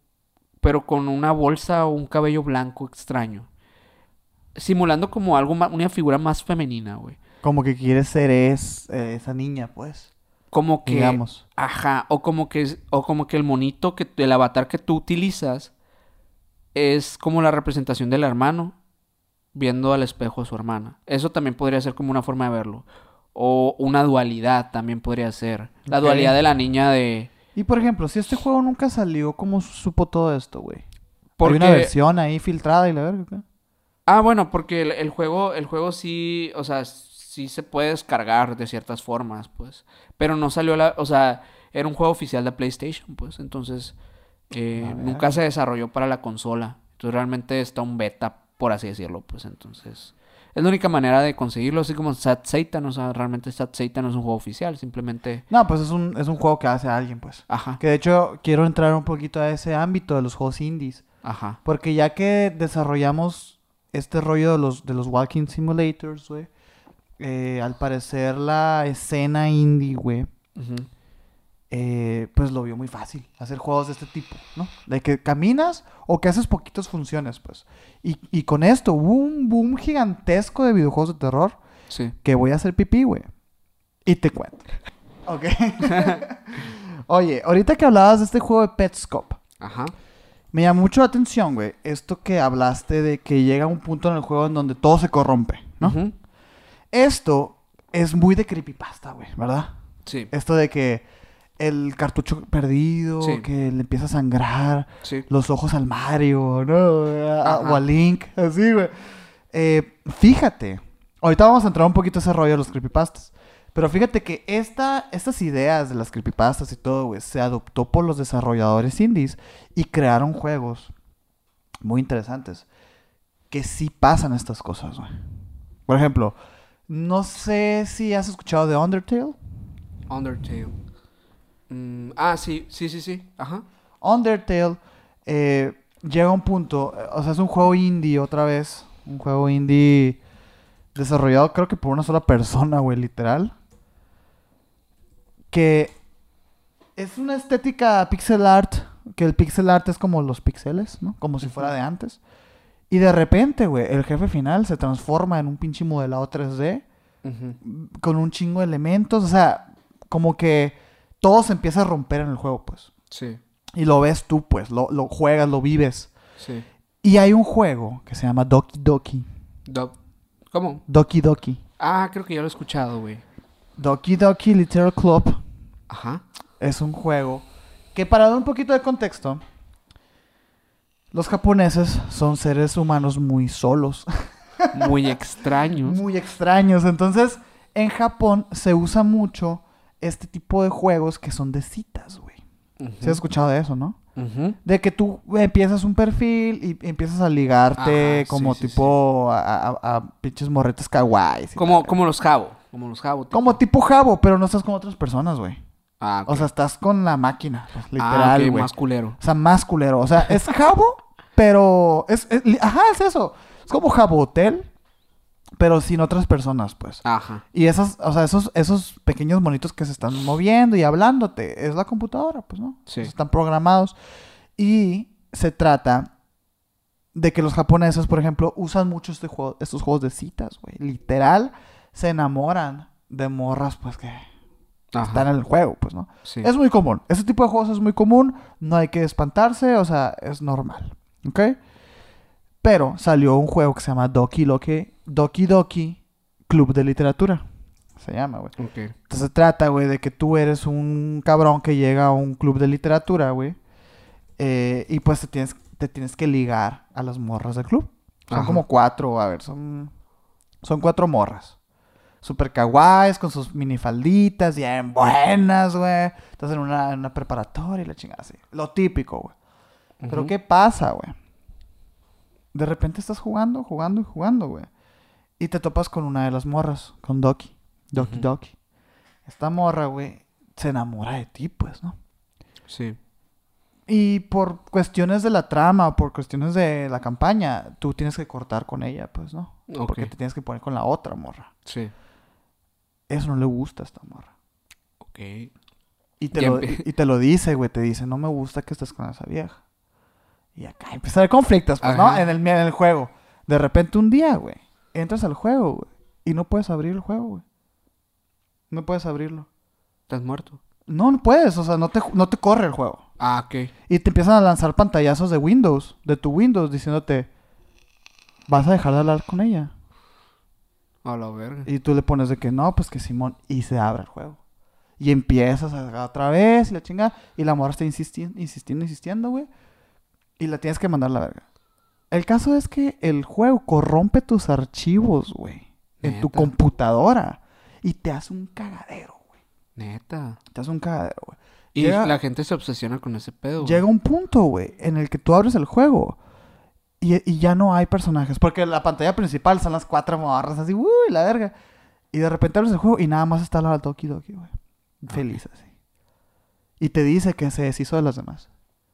pero con una bolsa o un cabello blanco extraño, simulando como algo más, una figura más femenina, güey. Como que quiere ser es, eh, esa niña, pues. Como que Digamos. Ajá, o como que es- o como que el monito que el avatar que tú utilizas es como la representación del hermano viendo al espejo a su hermana. Eso también podría ser como una forma de verlo. O una dualidad también podría ser. La dualidad de la niña de Y por ejemplo, si este juego nunca salió, ¿cómo supo todo esto, güey? Hay porque una versión ahí filtrada y la verga. Ah, bueno, porque el, el juego el juego sí, o sea, sí se puede descargar de ciertas formas, pues. Pero no salió la, o sea, era un juego oficial de PlayStation, pues. Entonces, eh, nunca se desarrolló para la consola. Entonces, realmente está un beta, por así decirlo, pues. Entonces, es la única manera de conseguirlo, así como Sat Satan, o sea, realmente Sat Satan no es un juego oficial, simplemente, No, pues es un, es un juego que hace alguien, pues. ajá, Que de hecho quiero entrar un poquito a ese ámbito de los juegos indies. ajá, Porque ya que desarrollamos este rollo de los, de los walking simulators, güey. eh, al parecer la escena indie, güey. eh, pues lo vio muy fácil hacer juegos de este tipo, ¿no? De que caminas o que haces poquitas funciones, pues. Y, y con esto hubo un boom gigantesco de videojuegos de terror Sí. que voy a hacer pipí, güey. Y te cuento. Ok. [laughs] [laughs] Oye, ahorita que hablabas de este juego de Petscop, Ajá. Me llamó mucho la atención, güey, esto que hablaste de que llega un punto en el juego en donde todo se corrompe, ¿no? Esto es muy de creepypasta, güey, ¿verdad? Sí. Esto de que el cartucho perdido, Sí. que le empieza a sangrar, Sí. los ojos al Mario, ¿no? A- o a Link, así, güey. Eh, fíjate, ahorita vamos a entrar un poquito a ese rollo de los creepypastas. Pero fíjate que esta, estas ideas de las creepypastas y todo, güey, se adoptó por los desarrolladores indies y crearon juegos muy interesantes que sí pasan estas cosas, güey. Por ejemplo, no sé si has escuchado de Undertale. Undertale. Mm, ah, sí, sí, sí, sí. Ajá. Undertale eh, llega a un punto, o sea, es un juego indie otra vez, un juego indie desarrollado creo que por una sola persona, güey, literal. Que es una estética pixel art, que el pixel art es como los pixeles, ¿no? Como si fuera de antes. Y de repente, güey, el jefe final se transforma en un pinche modelado 3D Ujú. con un chingo de elementos, o sea, como que todo se empieza a romper en el juego, pues. Sí. Y lo ves tú, pues, lo, lo juegas, lo vives. Sí. Y hay un juego que se llama Doki Doki. Do- ¿Cómo? Doki Doki. Ah, creo que ya lo he escuchado, güey. Doki Doki Literal Club Ajá. es un juego que para dar un poquito de contexto, los japoneses son seres humanos muy solos, [laughs] Muy extraños. muy extraños. Entonces, en Japón se usa mucho este tipo de juegos que son de citas, güey. ¿Se has escuchado de eso, no? De que tú empiezas un perfil y empiezas a ligarte Ajá, sí, como sí, tipo A, a- a pinches morretes kawaiis. y Como, como los jabo. Como los jabo. Como tipo jabo, pero no estás con otras personas, güey. Ah. O sea, estás con la máquina, pues, Ah, literal, ok, güey. más culero. O sea, más culero. O sea, es jabo, [laughs] pero... Es, ajá, es eso. Es como jabo hotel, pero sin otras personas, pues. Ajá. Y esas, o sea, esos, esos pequeños monitos que se están moviendo y hablándote, es la computadora, pues, ¿no? Sí. Están programados. Y se trata de que los japoneses, por ejemplo, usan mucho este juego, estos juegos de citas, güey. Literal, se enamoran de morras, pues, que Ajá. están en el juego, pues, ¿no? Sí. Es muy común. Ese tipo de juegos es muy común. No hay que espantarse, o sea, es normal. ¿Ok? Pero salió un juego que se llama Doki Doki, Doki Doki Club de Literatura. Se llama, güey. Ok. Entonces se trata, güey, de que tú eres un cabrón que llega a un club de literatura, güey. eh, y pues te tienes, te tienes que ligar a las morras del club. Son Ajá. como cuatro, a ver, son, son cuatro morras. Super kawaiis, con sus minifalditas, bien buenas, güey. Estás en una, en una preparatoria y la chingada así. Lo típico, güey. Pero. ¿qué pasa, güey? De repente estás jugando, jugando y jugando, güey. Y te topas con una de las morras, con Doki. Doki. Doki. Esta morra, güey, se enamora de ti, pues, ¿no? Sí. Y por cuestiones de la trama, por cuestiones de la campaña, tú tienes que cortar con ella, pues, ¿no? Porque te tienes que poner con la otra morra. Sí. Eso no le gusta a esta morra. Ok. Y te, Ya lo, y te lo dice, güey. Te dice, no me gusta que estés con esa vieja. Y acá empieza a haber conflictos, pues, ¿no? En el, en el juego. De repente un día, güey, entras al juego, güey. Y no puedes abrir el juego, güey. No puedes abrirlo. ¿Estás muerto? No, no puedes. O sea, no te, no te corre el juego. Ah, ok. Y te empiezan a lanzar pantallazos de Windows, de tu Windows, diciéndote, vas a dejar de hablar con ella. A la verga. Y tú le pones de que no, pues que Simón. Y se abre el juego. Y empiezas a otra vez y la chingada. Y la morra está insistiendo, insistiendo, insistiendo, güey. Y la tienes que mandar a la verga. El caso es que el juego corrompe tus archivos, güey. En tu computadora. Y te hace un cagadero, güey. Neta. Te hace un cagadero, güey. Y Llega- la gente se obsesiona con ese pedo. güey. Llega un punto, güey, en el que tú abres el juego y, y ya no hay personajes. Porque la pantalla principal son las cuatro morras así, uy, la verga. Y de repente abres el juego y nada más está la Doki Doki, güey. Feliz así. Y te dice que se deshizo de las demás.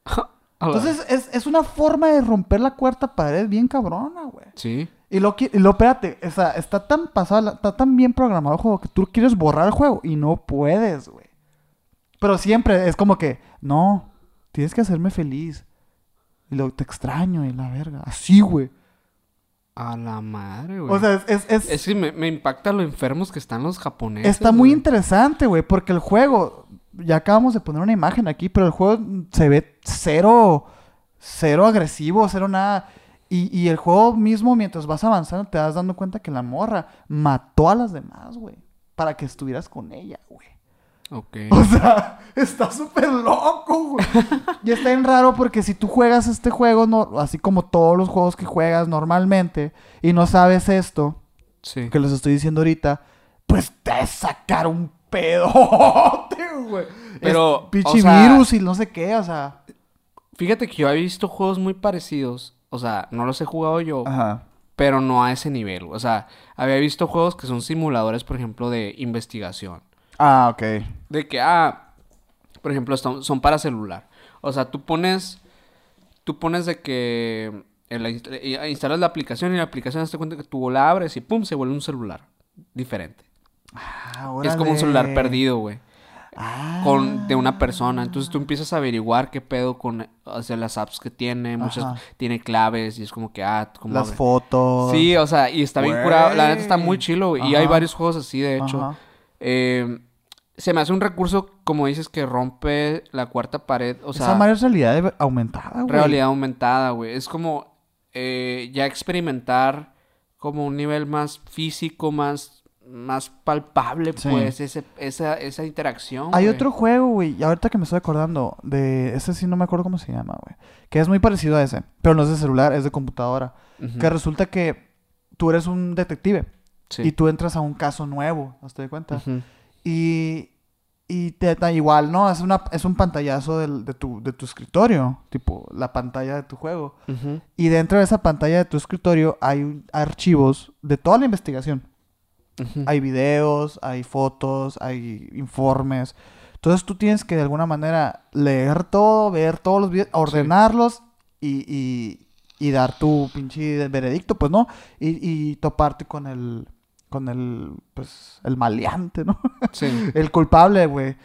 [laughs] A la- Entonces es, es una forma de romper la cuarta pared bien cabrona, güey. Sí. Y lo, y lo espérate, o sea, está tan pasado, está tan bien programado el juego que tú quieres borrar el juego y no puedes, güey. Pero siempre es como que, no, tienes que hacerme feliz. Y luego te extraño y la verga. Así, güey. A la madre, güey. O sea, es, es, es- es que me, me impacta lo enfermos que están los japoneses. está muy güey. interesante, güey, porque el juego, ya acabamos de poner una imagen aquí, pero el juego se ve cero, cero agresivo, cero nada. Y, y el juego mismo, mientras vas avanzando, te vas dando cuenta que la morra mató a las demás, güey, para que estuvieras con ella, güey. Ok. [laughs] O sea, está súper loco, güey. y está bien raro porque si tú juegas este juego, no, así como todos los juegos que juegas normalmente, y no sabes esto, Sí. que les estoy diciendo ahorita, pues te sacar un pedote, güey. Pero, Es pinche o sea- virus y no sé qué, o sea. Fíjate que yo he visto juegos muy parecidos. O sea, no los he jugado yo, Ajá. pero no a ese nivel. O sea, había visto juegos que son simuladores, por ejemplo, de investigación. Ah, ok. De que, ah, por ejemplo, son, para celular. O sea, tú pones, tú pones de que la eh, instalas la aplicación y la aplicación te cuenta que tú la abres y pum, se vuelve un celular diferente. Ah, Es como un celular perdido, güey. Ah. Con, de una persona. Entonces tú empiezas a averiguar qué pedo con o sea, las apps que tiene. Muchas Ajá. tiene claves y es como que, ah, ¿cómo Las abre? fotos. Sí, o sea, y está bien curado. La neta está muy chilo, güey. Y hay varios juegos así, de hecho. Eh, se me hace un recurso, como dices, que rompe la cuarta pared. O sea, Esa madre es realidad aumentada, güey. realidad aumentada, güey. Es como eh, ya experimentar como un nivel más físico, más, más palpable, Sí. pues, ese, esa, esa interacción. Hay güey. otro juego, güey, y ahorita que me estoy acordando de ese sí no me acuerdo cómo se llama, güey, que es muy parecido a ese, pero no es de celular, es de computadora, que resulta que tú eres un detective Sí. y tú entras a un caso nuevo, ¿te das cuenta? Y, y te da igual, ¿no? Es, una, es un pantallazo del- de, tu, de tu escritorio, tipo la pantalla de tu juego. Y dentro de esa pantalla de tu escritorio hay archivos de toda la investigación. Hay videos, hay fotos, hay informes. Entonces tú tienes que de alguna manera leer todo, ver todos los videos, ordenarlos y, y- y dar tu pinche veredicto, pues, ¿no? Y, y toparte con el, con el, pues, el maleante, ¿no? Sí. [laughs] el culpable, güey.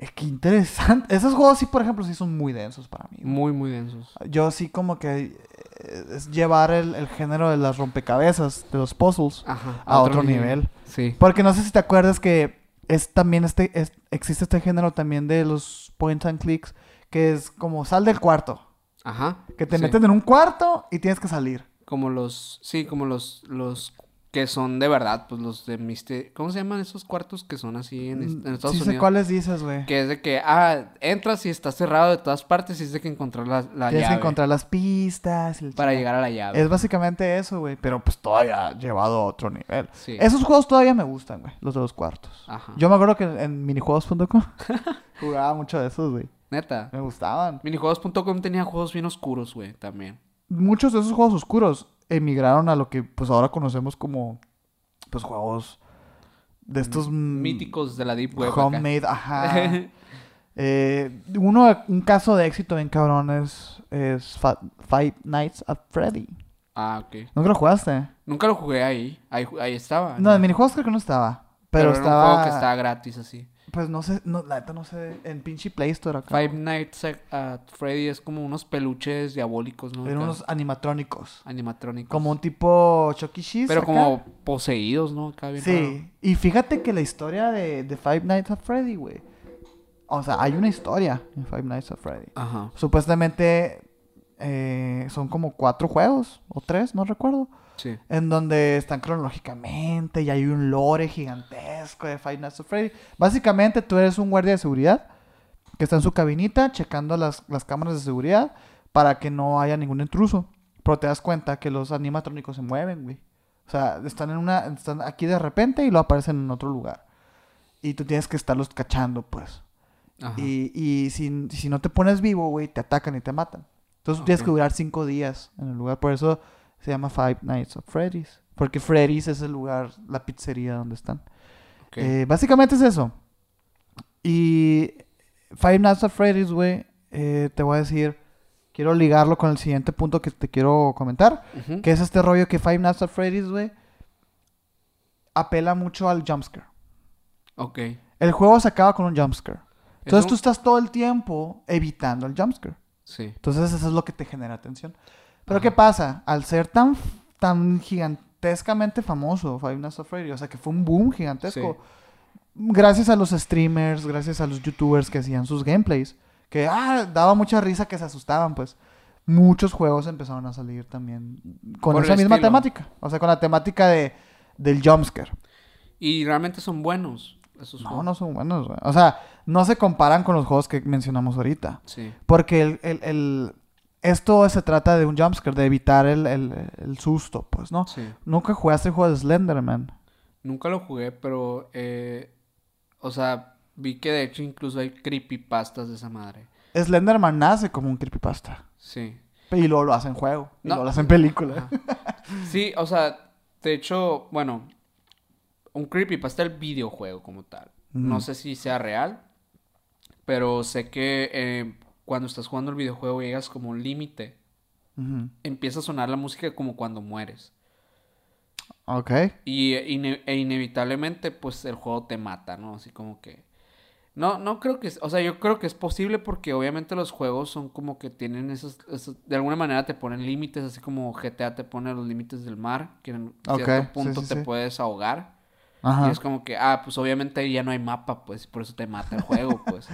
Es que interesante. Esos juegos sí, por ejemplo, sí son muy densos para mí. güey. Muy, muy densos. Yo sí como que eh, es llevar el, el género de las rompecabezas, de los puzzles, Ajá. a otro nivel. Sí. Porque no sé si te acuerdas que es también este, es- existe este género también de los point and clicks, que es como sal del cuarto. Ajá. Que te sí. meten en un cuarto y tienes que salir. Como los, sí, como los, los que son de verdad, pues los de Mister, ¿cómo se llaman esos cuartos que son así en, en Estados Mm, sí sé Unidos? cuáles dices, güey. Que es de que, ah, entras y está cerrado de todas partes y es de que encontrar la, la Tienes llave que encontrar las pistas. el para llegar a la llave. Es básicamente eso, güey. Pero pues todavía llevado a otro nivel. Sí. Esos juegos todavía me gustan, güey. Los de los cuartos. Ajá. Yo me acuerdo que en minijuegos.com [laughs] jugaba mucho de esos, güey. Neta. Me gustaban. Minijuegos.com tenía juegos bien oscuros, güey, también. Muchos de esos juegos oscuros emigraron a lo que pues ahora conocemos como pues juegos de estos mm, Míticos de la Deep Web. acá. homemade, ajá. [laughs] Eh, uno, un caso de éxito bien cabrón es, es Five Nights at Freddy. ah, ok. ¿Nunca lo jugaste? Nunca lo jugué ahí. Ahí, ahí estaba. No, en minijuegos creo que no estaba. Pero, estaba... un juego que estaba gratis así. Pues no sé, no, la neta no sé, en pinche Play Store acá. Five Nights at- Freddy es como unos peluches diabólicos, ¿no? Eran Acá, unos animatrónicos. animatrónicos. Como un tipo Chucky Cheese. Pero acá. como poseídos, ¿no? Acá bien raro. Sí, y fíjate que la historia de, de Five Nights at Freddy, güey. O sea, hay una historia en Five Nights at Freddy. Ajá. Supuestamente eh, son como cuatro juegos, o tres, no recuerdo. Sí. En donde están cronológicamente y hay un lore gigantesco de Five Nights at Freddy. Básicamente tú eres un guardia de seguridad que está en su cabinita checando las, las cámaras de seguridad para que no haya ningún intruso. Pero te das cuenta que los animatrónicos se mueven, güey. O sea, están en una están aquí de repente y lo aparecen en otro lugar. Y tú tienes que estarlos cachando, pues. Ajá. Y, y si, si no te pones vivo, güey, te atacan y te matan. Entonces tienes Ok. que durar cinco días en el lugar. Por eso se llama Five Nights at Freddy's. Porque Freddy's es el lugar, la pizzería donde están. Eh, básicamente es eso. Y Five Nights at Freddy's, güey, eh, te voy a decir, quiero ligarlo con el siguiente punto que te quiero comentar. Que es este rollo que Five Nights at Freddy's, güey, apela mucho al jumpscare. Ok. El juego se acaba con un jumpscare. Entonces tú estás todo el tiempo evitando el jumpscare. Sí. Entonces eso es lo que te genera atención. Pero. ¿qué pasa? Al ser tan, tan gigantescamente famoso Five Nights at Freddy, o sea que fue un boom gigantesco, gracias a los streamers, gracias a los youtubers que hacían sus gameplays, que ah, daba mucha risa que se asustaban, pues muchos juegos empezaron a salir también con Por esa misma estilo. temática, o sea, con la temática de, del jumpscare. Y realmente son buenos esos No, juegos. no son buenos. O sea, no se comparan con los juegos que mencionamos ahorita. Sí. Porque el, el- el- esto se trata de un jumpscare, de evitar el, el- el susto, pues, ¿no? Sí. Nunca jugaste el juego de Slenderman. Nunca lo jugué, pero, eh, o sea, vi que de hecho incluso hay creepypastas de esa madre. Slenderman nace como un creepypasta. Sí. Y luego lo hacen juego. Y No. luego lo hacen película. Ajá. Sí, o sea, de hecho, bueno, un creepypasta el videojuego como tal. No sé si sea real, pero sé que eh, cuando estás jugando el videojuego llegas como un límite. Empieza a sonar la música como cuando mueres. Ok. Y ine- e inevitablemente, pues el juego te mata, ¿no? Así como que. No, no creo que. O sea, yo creo que es posible porque obviamente los juegos son como que tienen esos. esos- de alguna manera te ponen límites, así como GTA te pone los límites del mar, que en Ok, cierto sí, punto sí, te sí. puedes ahogar. Ajá. Y es como que, ah, pues obviamente ya no hay mapa, pues, por eso te mata el juego, [laughs] pues.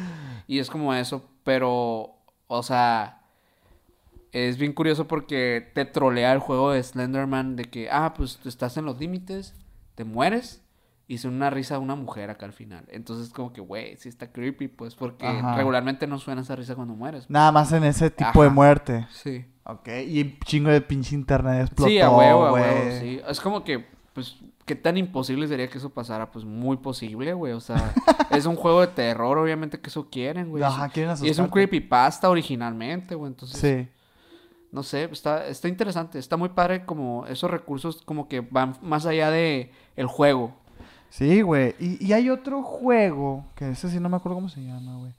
Y es como eso, pero, o sea, es bien curioso porque te trolea el juego de Slenderman de que, ah, pues tú estás en los límites, te mueres y es una risa de una mujer acá al final. Entonces, como que, güey, sí está creepy, pues, porque Ajá. regularmente no suena esa risa cuando mueres. Nada más en ese tipo de muerte. Sí. Ok. Y chingo de pinche internet explotó, Sí, a huevo, a huevo, sí. Es como que, pues, qué tan imposible sería que eso pasara. Pues muy posible, güey. O sea, [laughs] es un juego de terror, obviamente que eso quieren, güey. Ajá, quieren Y es un asustarte. creepypasta originalmente, güey. Entonces, Sí. no sé, está, está interesante. Está muy padre como esos recursos como que van más allá de el juego. Sí, güey. Y, y hay otro juego, que ese sí no me acuerdo cómo se llama, güey.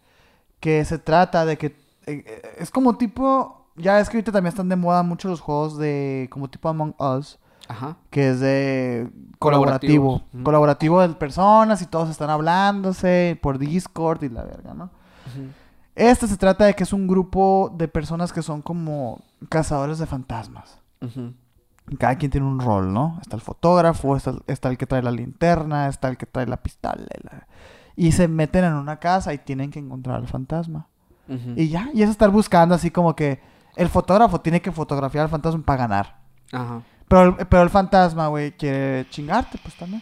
Que se trata de que... eh, eh, es como tipo... Ya es que ahorita también están de moda mucho los juegos de... Como tipo Among Us. Ajá. Que es de... Colaborativo. Colaborativo de personas y todos están hablándose por Discord y la verga, ¿no? Este se trata de que es un grupo de personas que son como cazadores de fantasmas. Cada quien tiene un rol, ¿no? Está el fotógrafo, está, está el que trae la linterna, está el que trae la pistola. y la- Y se meten en una casa y tienen que encontrar al fantasma. Y ya, y es estar buscando así como que el fotógrafo tiene que fotografiar al fantasma para ganar. Ajá. Pero, el- pero el fantasma, güey, quiere chingarte, pues también.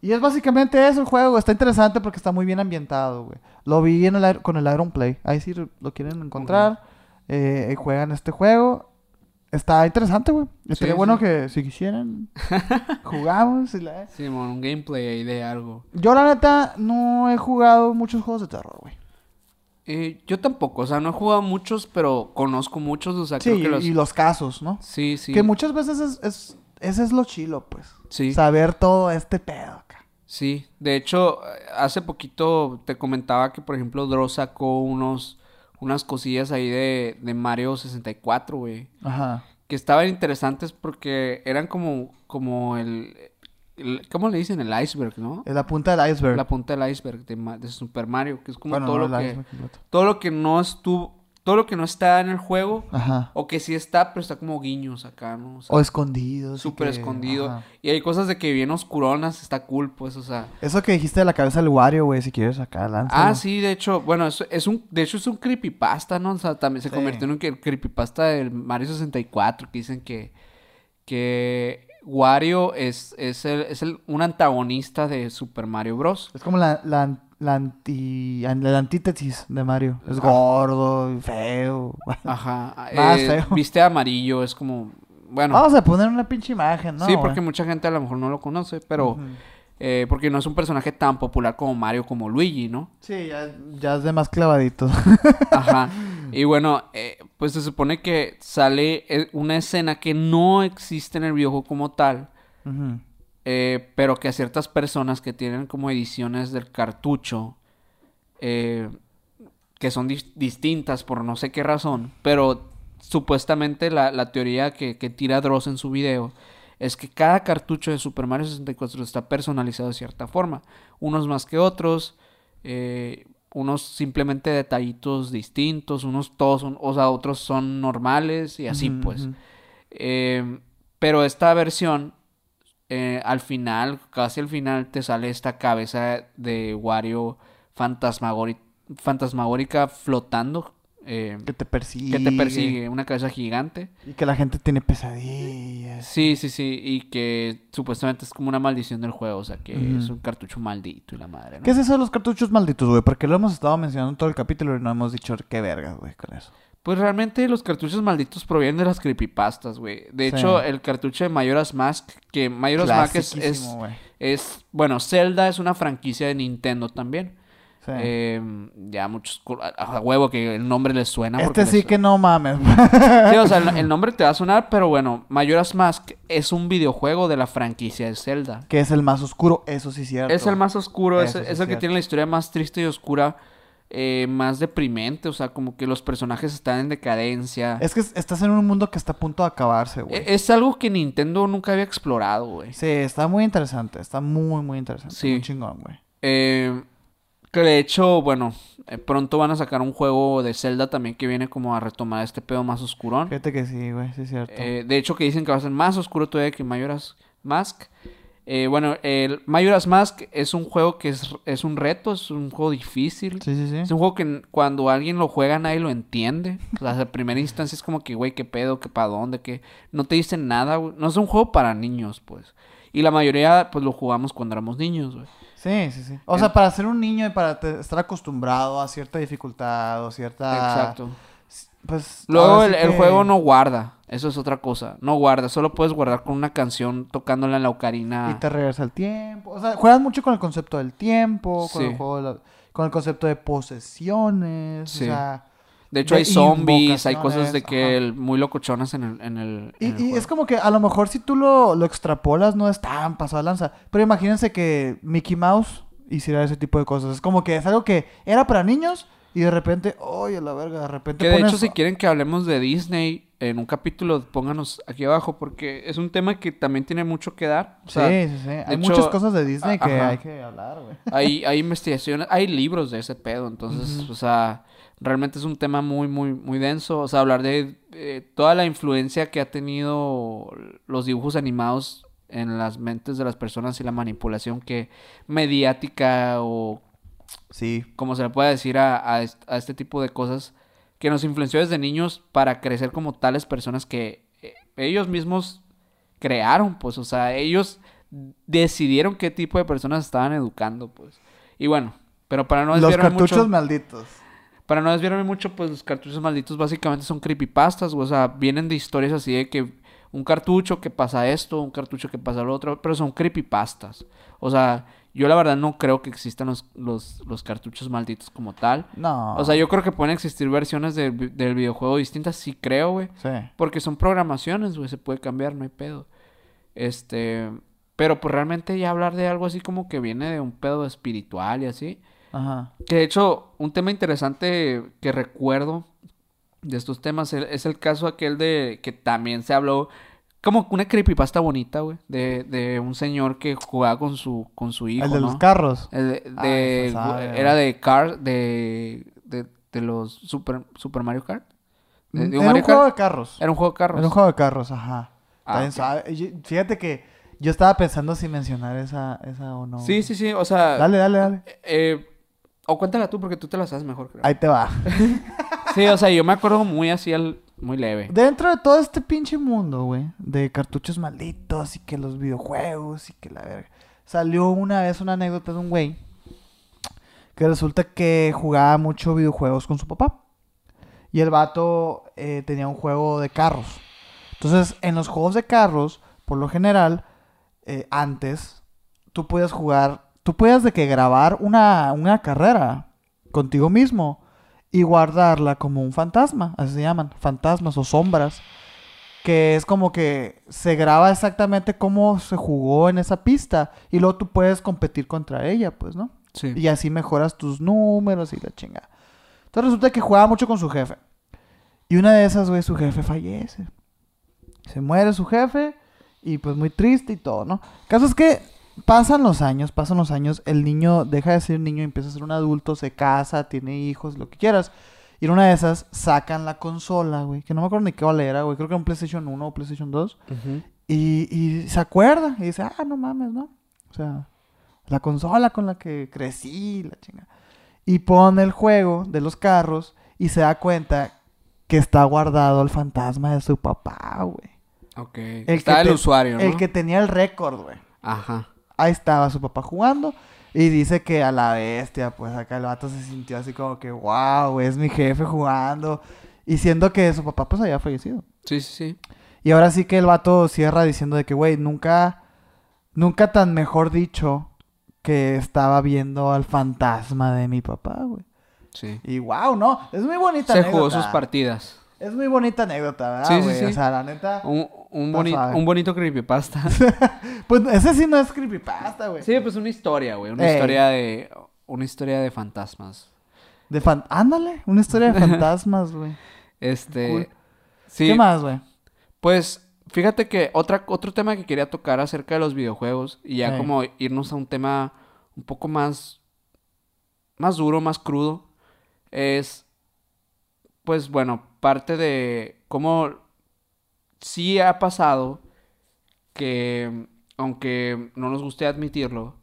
Y es básicamente eso el juego. Está interesante porque está muy bien ambientado, güey. Lo vi en el, con el Iron Play. Ahí sí lo quieren encontrar. eh, juegan este juego. Está interesante, güey. Estaría Sí, bueno sí. que si quisieran [laughs] jugamos. y la- Sí, mon, un gameplay ahí de algo. Yo la neta no he jugado muchos juegos de terror, güey. Eh, yo tampoco, o sea, no he jugado muchos, pero conozco muchos, o sea, Sí, creo que los... y los casos, ¿no? Sí, sí. Que muchas veces es, es- ese es lo chilo, pues. Sí. Saber todo este pedo acá. Sí, de hecho, hace poquito te comentaba que, por ejemplo, Dross sacó unos, unas cosillas ahí de, de Mario 64, güey. Ajá. Que estaban interesantes porque eran como, como el- ¿cómo le dicen? El iceberg, ¿no? Es la punta del iceberg. La punta del iceberg de, Super Mario, que es como Bueno, todo, no lo que, todo lo que no estuvo, todo lo que no está en el juego, Ajá. o que sí está, pero está como guiños acá, ¿no? O sea, O escondidos. y súper que- escondido. ajá. Y hay cosas de que bien oscuronas, está cool, pues, o sea... Eso que dijiste de la cabeza del Wario, güey, si quieres acá, lánzalo. Ah, sí, de hecho, bueno, es, es un, de hecho es un creepypasta, ¿no? O sea, también se Sí. convirtió en un cre- creepypasta del Mario 64, que dicen que, que Wario es, es, el, es el, un antagonista de Super Mario Bros. Es como la, la, la anti, an- la antítesis de Mario. Es Ajá. gordo, y feo. [laughs] Ajá. Más eh, feo. Viste amarillo, es como, bueno, Vamos a poner una pinche imagen, ¿no? sí, porque mucha gente a lo mejor no lo conoce, pero, eh, porque no es un personaje tan popular como Mario, como Luigi, ¿no? Sí, ya, ya es de más clavadito. Ajá. [laughs] Y bueno, eh, pues se supone que sale eh, una escena que no existe en el videojuego como tal, eh, pero que a ciertas personas que tienen como ediciones del cartucho, eh, que son dis- distintas por no sé qué razón, pero supuestamente la, la teoría que, que tira Dross en su video es que cada cartucho de Super Mario 64 está personalizado de cierta forma, unos más que otros, eh, unos simplemente detallitos distintos, unos todos son, o sea, otros son normales y así pues. Eh, pero esta versión, eh, al final, casi al final, te sale esta cabeza de Wario fantasmagórica flotando. Eh, Que te persigue. que te persigue, una cabeza gigante. Y que la gente tiene pesadillas. Sí, sí, sí, y que supuestamente es como una maldición del juego, o sea, que es un cartucho maldito y la madre, ¿no? ¿Qué es eso de los cartuchos malditos, güey? Porque lo hemos estado mencionando en todo el capítulo y no hemos dicho qué vergas, güey, con eso. Pues realmente los cartuchos malditos provienen de las creepypastas, güey. De Sí. hecho, el cartucho de Majora's Mask, que Majora's Mask es, es- bueno, Zelda es una franquicia de Nintendo también. Sí. Eh, ya muchos, a, huevo que el nombre les suena. este sí les- que no mames. Sí, o sea, el, el nombre te va a sonar, pero bueno, Majora's Mask es un videojuego de la franquicia de Zelda. que es el más oscuro, eso sí es cierto. Es el más oscuro, es, Eso sí es el que tiene la historia más triste y oscura, eh, más deprimente, o sea, como que los personajes están en decadencia. Es que es- estás en un mundo que está a punto de acabarse, güey. E- Es algo que Nintendo nunca había explorado, güey. Sí, está muy interesante. Está muy, muy interesante. Sí. Muy chingón, güey. Eh, que de hecho, bueno, eh, pronto van a sacar un juego de Zelda también que viene como a retomar este pedo más oscurón. Fíjate que sí, güey. Sí es cierto. Eh, de hecho, que dicen que va a ser más oscuro todavía que Majora's Mask. Eh, bueno, el Majora's Mask es un juego que es, es un reto, es un juego difícil. sí, sí, sí. Es un juego que cuando alguien lo juega nadie lo entiende. O sea, [laughs] a primera instancia es como que, güey, qué pedo, qué para dónde, que no te dicen nada, güey. No es un juego para niños, pues. Y la mayoría, pues, lo jugamos cuando éramos niños, güey. Sí, sí, sí. O sea, para ser un niño y para estar acostumbrado a cierta dificultad o cierta... Exacto. Pues... Luego el, juego no guarda. Eso es otra cosa. No guarda. Solo puedes guardar con una canción tocándola en la ocarina. Y te regresa el tiempo. O sea, juegas mucho con el concepto del tiempo, con Sí. el juego de la- con el concepto de posesiones. Sí. O sea... De hecho, de hay zombies, hay cosas de que el- muy locochonas en el, en el, Y, en el y juego. es como que a lo mejor si tú lo, lo extrapolas no es tan pasado de lanza. Pero imagínense que Mickey Mouse hiciera ese tipo de cosas. Es como que es algo que era para niños y de repente, oye, la verga, de repente Que de pones- hecho, si quieren que hablemos de Disney en un capítulo, pónganos aquí abajo, porque es un tema que también tiene mucho que dar. O sea, sí, sí, sí. Hay hecho, muchas cosas de Disney a- que ajá. hay que hablar, güey. hay, hay investigaciones, hay libros de ese pedo, entonces, o sea, realmente es un tema muy, muy, muy denso. O sea, hablar de eh, toda la influencia que ha tenido los dibujos animados en las mentes de las personas y la manipulación que mediática o Sí. como se le puede decir a, a a este tipo de cosas que nos influenció desde niños para crecer como tales personas que eh, ellos mismos crearon, pues, o sea, ellos decidieron qué tipo de personas estaban educando, pues. Y bueno, pero para no Los cartuchos mucho, malditos. Para no desviarme mucho, pues los cartuchos malditos básicamente son creepypastas, o sea, vienen de historias así de que un cartucho que pasa esto, un cartucho que pasa lo otro, pero son creepypastas. O sea, yo la verdad no creo que existan los, los, los cartuchos malditos como tal. No. O sea, yo creo que pueden existir versiones vi- del videojuego distintas, sí creo, güey. Sí. Porque son programaciones, güey, se puede cambiar, no hay pedo. Este, pero pues realmente ya hablar de algo así como que viene de un pedo espiritual y así. Ajá. Que de hecho, un tema interesante que recuerdo de estos temas e- es el caso aquel de que también se habló como una creepypasta bonita, güey, de, de un señor que jugaba con su con su hijo, El de ¿no? los carros. El de, Ah, de- sabe, era de Car de, de, de los Super Super Mario Kart. De- de Era Mario un juego Kart. de carros. Era un juego de carros. Era un juego de carros, ajá. Ah, También sabe- Fíjate que yo estaba pensando si mencionar esa, esa o no. Sí, sí, sí, o sea, Dale, dale, dale. eh, o cuéntala tú porque tú te la sabes mejor, creo. Ahí te va. [laughs] Sí, o sea, yo me acuerdo muy así al muy leve. Dentro de todo este pinche mundo, güey, de cartuchos malditos y que los videojuegos y que la verga. Salió una vez una anécdota de un güey que resulta que jugaba mucho videojuegos con su papá. Y el vato eh, tenía un juego de carros. Entonces, en los juegos de carros, por lo general, eh, antes, tú podías jugar, tú podías de que grabar una, una carrera contigo mismo y guardarla como un fantasma, así se llaman, fantasmas o sombras, que es como que se graba exactamente cómo se jugó en esa pista y luego tú puedes competir contra ella, pues, ¿no? Sí. Y así mejoras tus números y la chingada. Entonces resulta que jugaba mucho con su jefe. Y una de esas, güey, su jefe fallece. Se muere su jefe y pues muy triste y todo, ¿no? El caso es que pasan los años, pasan los años, el niño deja de ser un niño y empieza a ser un adulto, se casa, tiene hijos, lo que quieras. Y en una de esas sacan la consola, güey, que no me acuerdo ni qué vale era, güey, creo que era un PlayStation 1 o PlayStation 2. Ujú. Y, y se acuerda y dice, ah, no mames, ¿no? O sea, la consola con la que crecí, la chinga. Y pone el juego de los carros y se da cuenta que está guardado el fantasma de su papá, güey. Ok. El Está que el usuario, ¿no? El que tenía el récord, güey. Ajá. Ahí estaba su papá jugando. Y dice que a la bestia, pues acá el vato se sintió así como que, wow, es mi jefe jugando. Y siendo que su papá pues había fallecido. Sí, sí, sí. Y ahora sí que el vato cierra diciendo de que, güey, nunca, nunca tan mejor dicho que estaba viendo al fantasma de mi papá, güey. Sí. Y wow, ¿no? Es muy bonita Se anécdota. jugó sus partidas. Es muy bonita anécdota, ¿verdad, Sí, sí, sí. O sea, la neta... Un, un, boni- un bonito creepypasta. [laughs] Pues ese sí no es creepypasta, güey. sí, pues una historia, güey. Una Ey. historia de... Una historia de fantasmas. De fan... Ándale, una historia de [laughs] fantasmas, güey. Este... Cool. Sí. ¿Qué más, güey? Pues fíjate que otra, otro tema que quería tocar acerca de los videojuegos y ya Ey. como irnos a un tema un poco más, más duro, más crudo, es, pues bueno, parte de cómo sí ha pasado que, aunque no nos guste admitirlo,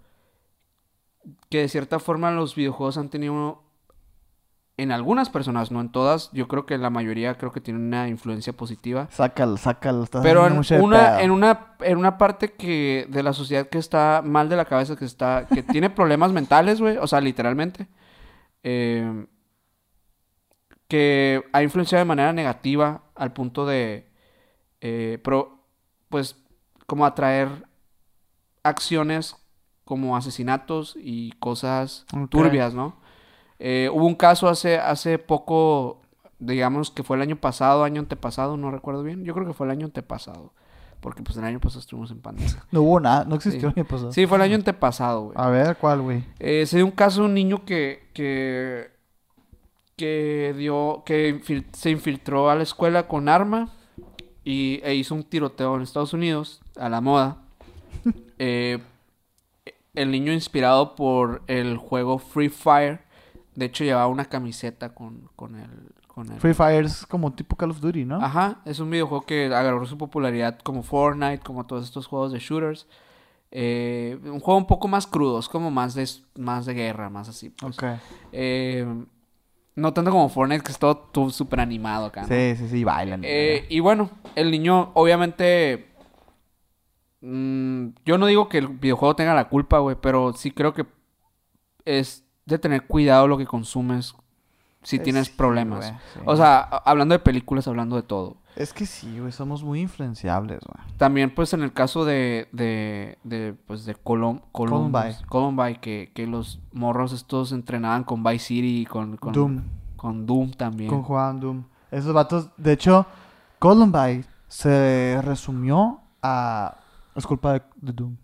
que de cierta forma los videojuegos han tenido en algunas personas, no en todas, yo creo que en la mayoría creo que tienen una influencia positiva. Sácalo, sácalo. Estás Pero en mucho una, en una, en una parte que de la sociedad que está mal de la cabeza, que está, que [laughs] tiene problemas mentales, güey, o sea, literalmente, eh, que ha influenciado de manera negativa al punto de, eh, pro- pues, como atraer acciones como asesinatos y cosas turbias, ¿no? Eh, hubo un caso hace, hace poco, digamos que fue el año pasado, año antepasado, no recuerdo bien. Yo creo que fue el año antepasado. Porque pues el año pasado estuvimos en pandemia. No hubo nada, no existió Sí. ni pasado. Sí, fue el año antepasado, güey. A ver, ¿cuál, güey? Eh, se dio un caso de un niño que, que, que dio, que infil- se infiltró a la escuela con arma y, e hizo un tiroteo en Estados Unidos, a la moda. [laughs] Eh, el niño inspirado por el juego Free Fire, de hecho llevaba una camiseta con, con el... Con el Free Fire es como tipo Call of Duty, ¿no? Ajá, es un videojuego que agarró su popularidad como Fortnite, como todos estos juegos de shooters. Eh, un juego un poco más crudo, es como más de, más de guerra, más así. pues. Ok. Eh, no tanto como Fortnite, que es todo súper animado acá. ¿no? Sí, sí, sí, bailan. Eh, y bueno, el niño, obviamente. mm, yo no digo que el videojuego tenga la culpa, güey, pero sí creo que es de tener cuidado lo que consumes si Eh, tienes problemas. sí. O sea, hablando de películas, hablando de todo. Es que sí, güey, somos muy influenciables, güey. También, pues, en el caso de, de, de pues, de Columbus- Columbine. Columbine, que, que los morros estos entrenaban con Vice City y con, con Doom. con Doom también. Con Juan Doom. Esos vatos, de hecho, Columbine se resumió a... Es culpa de, de Doom.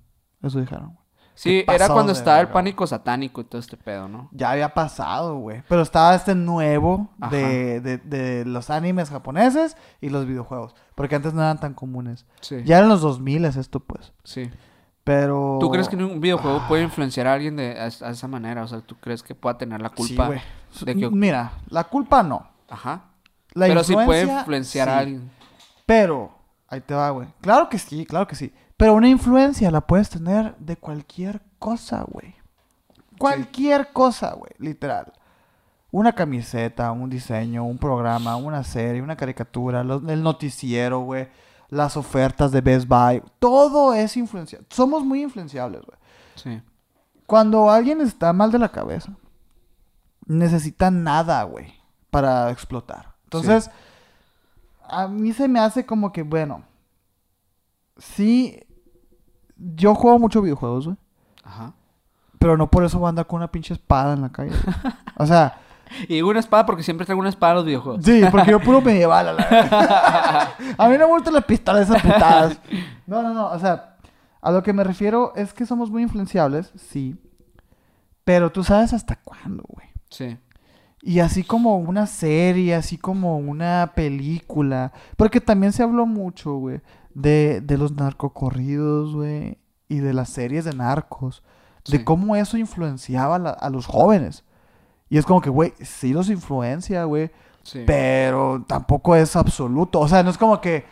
Eso dijeron. Sí, era cuando estaba el pánico satánico y todo este pedo, ¿no? Ya había pasado, güey. Pero estaba este nuevo de, de, de los animes japoneses y los videojuegos. Porque antes no eran tan comunes. Sí. Ya eran los 2000 es esto, pues. Sí. Pero... ¿Tú crees que un videojuego Ah. puede influenciar a alguien de a, a esa manera? O sea, ¿tú crees que pueda tener la Sí, culpa? güey. de que- Mira, la culpa no. Ajá. La Pero sí puede influencia, influenciar a sí. alguien. Pero, ahí te va, güey. Claro que sí, claro que sí. Pero una influencia la puedes tener de cualquier cosa, güey. Cualquier cosa, güey, literal. Una camiseta, un diseño, un programa, una serie, una caricatura, los- el noticiero, güey. Las ofertas de Best Buy. Todo es influenciable. Somos muy influenciables, güey. Sí. Cuando alguien está mal de la cabeza, necesita nada, güey, para explotar. Entonces, a mí se me hace como que, bueno, sí, yo juego mucho videojuegos, güey, Ajá. pero no por eso voy a andar con una pinche espada en la calle. O sea, [laughs] Y una espada porque siempre traigo una espada los videojuegos. sí, porque yo puro medieval, a la verdad. [laughs] A mí no me gustan las pistolas esas putadas. No, no, no, o sea, a lo que me refiero es que somos muy influenciables, sí, pero tú sabes hasta cuándo, güey. Sí. Y así como una serie, así como una película. Porque también se habló mucho, güey, de, de los narcocorridos, güey. y de las series de narcos, Sí. de cómo eso influenciaba a, la- a los jóvenes. Y es como que, güey, sí los influencia, güey, Sí. pero tampoco es absoluto. O sea, no es como que...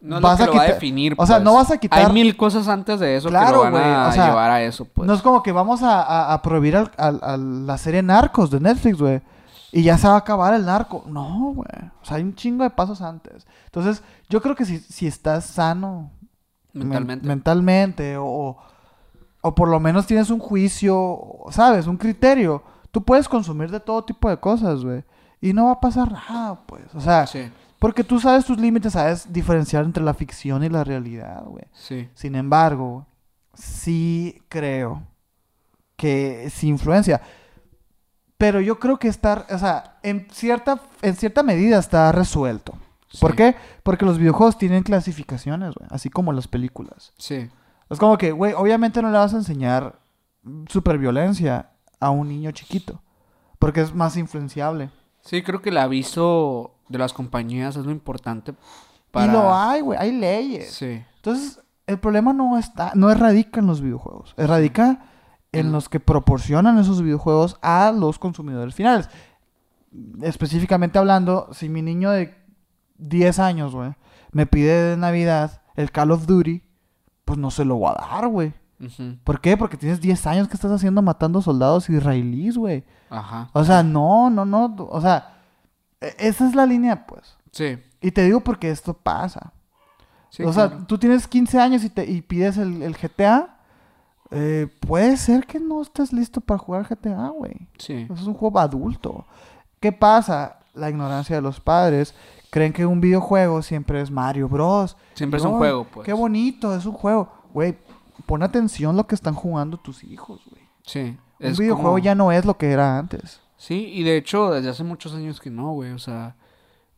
No es vas lo a que va a definir. o sea, pues. no vas a quitar- Hay mil cosas antes de eso que Claro, lo van güey, a o sea, llevar a eso, pues. No es como que vamos a, a- a prohibir al- al- a la serie Narcos de Netflix, güey. Y ya se va a acabar el narco. No, güey. O sea, hay un chingo de pasos antes. Entonces, yo creo que si, si estás sano men- Mentalmente. mentalmente o, o por lo menos tienes un juicio, ¿sabes? Un criterio. Tú puedes consumir de todo tipo de cosas, güey. Y no va a pasar nada, pues. O sea, Sí, porque tú sabes tus límites, sabes diferenciar entre la ficción y la realidad, güey. sí. Sin embargo, sí creo que sí influencia. Pero yo creo que está, o sea, en cierta, en cierta medida está resuelto. ¿Por qué? Porque los videojuegos tienen clasificaciones, güey, así como las películas. Sí. Es como que, güey, obviamente no le vas a enseñar superviolencia a un niño chiquito, porque es más influenciable. Sí, creo que el aviso de las compañías es lo importante para... Y lo hay, güey, hay leyes. Sí. Entonces, el problema no está, no radica en los videojuegos, radica en los que proporcionan esos videojuegos a los consumidores finales. Específicamente hablando, si mi niño de 10 años, güey, me pide de Navidad el Call of Duty, pues no se lo voy a dar, güey. ¿Por qué? Porque tienes 10 años que estás haciendo matando soldados israelíes, güey. Ajá. O sea, no, no, no, o sea, e- esa es la línea, pues. Sí. Y te digo porque esto pasa. Sí, o sea, claro. tú tienes 15 años y, te, y pides el, el GTA. Eh, puede ser que no estés listo para jugar GTA, güey. Sí. Es un juego adulto. ¿Qué pasa? La ignorancia de los padres. Creen que un videojuego siempre es Mario Bros. Siempre es un juego, pues. Qué bonito, es un juego. Güey, pon atención lo que están jugando tus hijos, güey. Sí. Un videojuego como- ya no es lo que era antes. Sí, y de hecho, desde hace muchos años que no, güey. O sea,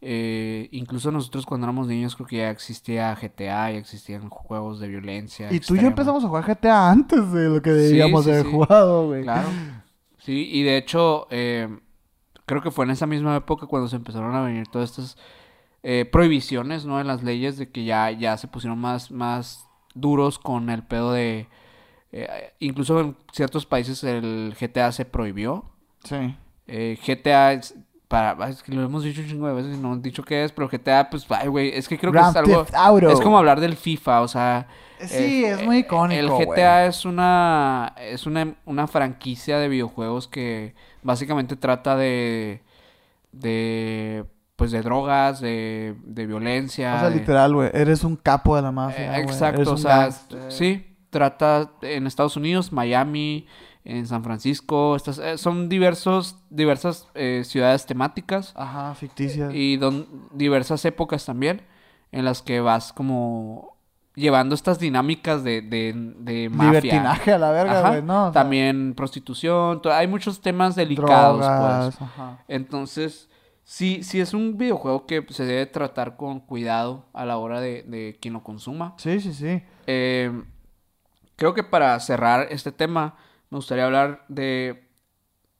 eh, incluso nosotros cuando éramos niños creo que ya existía GTA, ya existían juegos de violencia. Y tú y yo empezamos a jugar GTA antes de lo que debíamos sí, haber sí. jugado, güey. Claro. Sí, y de hecho, eh, creo que fue en esa misma época cuando se empezaron a venir todas estas eh, prohibiciones, ¿no? En las leyes de que ya, ya se pusieron más, más duros con el pedo de... eh, incluso en ciertos países el GTA se prohibió. Sí. Eh, GTA es... Para, ay, es que lo hemos dicho un chingo de veces y no hemos dicho qué es, pero GTA, pues, ay, güey, es que creo que es algo... Auto. Es como hablar del FIFA, o sea... Sí, eh, es muy eh, icónico, El. GTA es una es una, una franquicia de videojuegos que básicamente trata de de pues de drogas, de, de violencia. O sea, de- literal, güey. Eres un capo de la mafia. exacto, o sea, sí, trata en Estados Unidos, Miami, en San Francisco, estas eh, son diversos diversas eh, ciudades temáticas Ajá, ficticias. y don- diversas épocas también en las que vas como llevando estas dinámicas de, de, de mafia. Libertinaje a la verga, güey, ¿no? O sea, También prostitución, hay muchos temas delicados, drogas, pues. ajá. Entonces, sí, sí es un videojuego que se debe tratar con cuidado a la hora de, de quien lo consuma. Sí, sí, sí. Eh, creo que para cerrar este tema, me gustaría hablar de...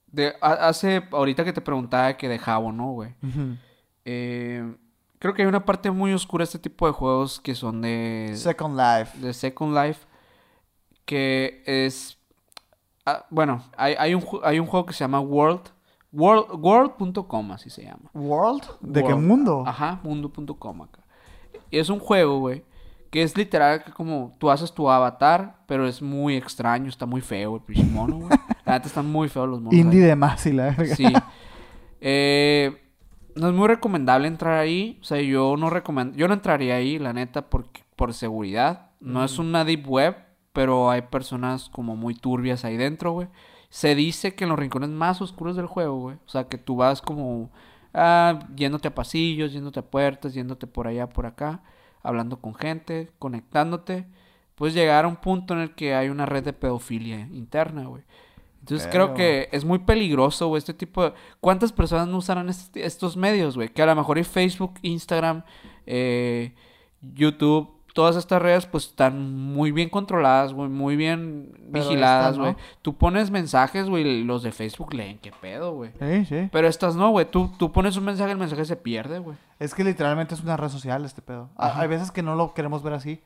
de ha- hace, ahorita que te preguntaba que de Jabo, ¿no, güey? Eh, creo que hay una parte muy oscura de este tipo de juegos que son de, Second Life. de Second Life. Que es. ah, bueno, hay, hay, un, hay un juego que se llama World. World World.com, así se llama. ¿World? ¿De qué World. mundo? Ajá, mundo.com acá. Y es un juego, güey. Que es literal que como tú haces tu avatar, pero es muy extraño, está muy feo el pinche mono, güey. [laughs] La neta están muy feos los monos. ahí. Indie de más y la verga. Sí. Eh, no es muy recomendable entrar ahí. O sea, yo no recomend... yo no entraría ahí, la neta, por, por seguridad. No es una deep web, pero hay personas como muy turbias ahí dentro, güey. Se dice que en los rincones más oscuros del juego, güey. O sea, que tú vas como ah, yéndote a pasillos, yéndote a puertas, yéndote por allá, por acá, hablando con gente, conectándote. Puedes llegar a un punto en el que hay una red de pedofilia interna, güey. Entonces creo que es muy peligroso, güey, este tipo de... ¿Cuántas personas no usarán estos medios, güey? Que a lo mejor y Facebook, Instagram, eh, YouTube, todas estas redes pues están muy bien controladas, güey, muy bien Pero vigiladas, estas no. güey. Tú pones mensajes, güey, los de Facebook leen, qué pedo, güey. Sí, sí. Pero estas no, güey, tú, tú pones un mensaje, el mensaje se pierde, güey. Es que literalmente es una red social este pedo. Ajá. Hay veces que no lo queremos ver así.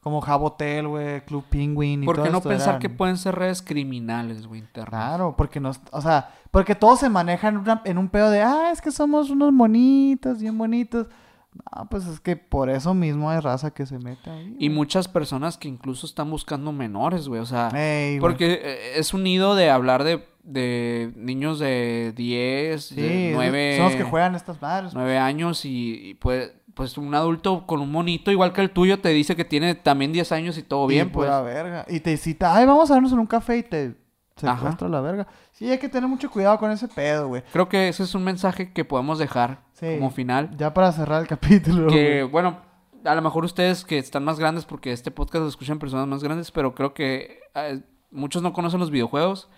Como Jabotel, güey, Club Penguin y ¿Por todo qué no esto pensar eran- que pueden ser redes criminales, güey, internas? Claro, porque nos, o sea, porque todos se manejan en, una- en un pedo de, ah, es que somos unos monitos, bien bonitos. No, pues es que por eso mismo hay raza que se mete ahí. Y muchas personas que incluso están buscando menores, güey, o sea... Ey, güey. Porque eh, es un nido de hablar de, de niños de 10, Sí, de es- 9, son los que juegan estas madres. 9 años y, y pues, pues un adulto con un monito igual que el tuyo te dice que tiene también 10 años y todo Y bien, pues. verga. Y te cita, ay, vamos a vernos en un café y te Ajá. secuestra la verga. Sí, hay que tener mucho cuidado con ese pedo, güey. Creo que ese es un mensaje que podemos dejar Sí. como final. Ya para cerrar el capítulo. Que, güey. bueno, a lo mejor ustedes que están más grandes, porque este podcast lo escuchan personas más grandes, pero creo que eh, muchos no conocen los videojuegos.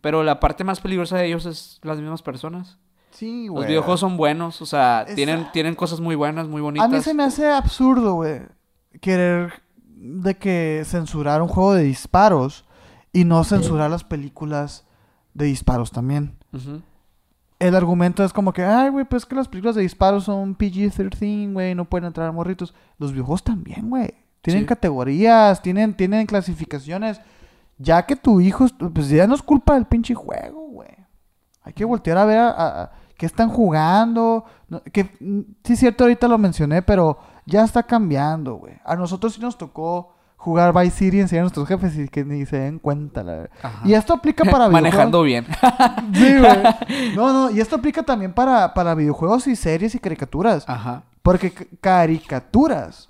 Pero la parte más peligrosa de ellos es las mismas personas. Sí, güey. Los videojuegos son buenos, o sea, tienen, tienen cosas muy buenas, muy bonitas. A mí se me hace absurdo, güey, querer de que censurar un juego de disparos y no censurar las películas de disparos también. El argumento es como que, ay, güey, pues que las películas de disparos son PG-13, güey, no pueden entrar morritos. Los videojuegos también, güey. Tienen Sí. categorías, tienen, tienen clasificaciones. Ya que tu hijo, pues ya no es culpa del pinche juego, güey. Hay que voltear a ver a, a- a qué están jugando. No, que mm, sí es cierto, ahorita lo mencioné, pero ya está cambiando, güey. A nosotros sí nos tocó jugar Vice City y enseñar a nuestros jefes y que ni se den cuenta, la. Y esto aplica para [laughs] videojuegos. Manejando bien. [laughs] [laughs] Sí, güey. No, no, y esto aplica también para, para videojuegos y series y caricaturas. Ajá. Porque caricaturas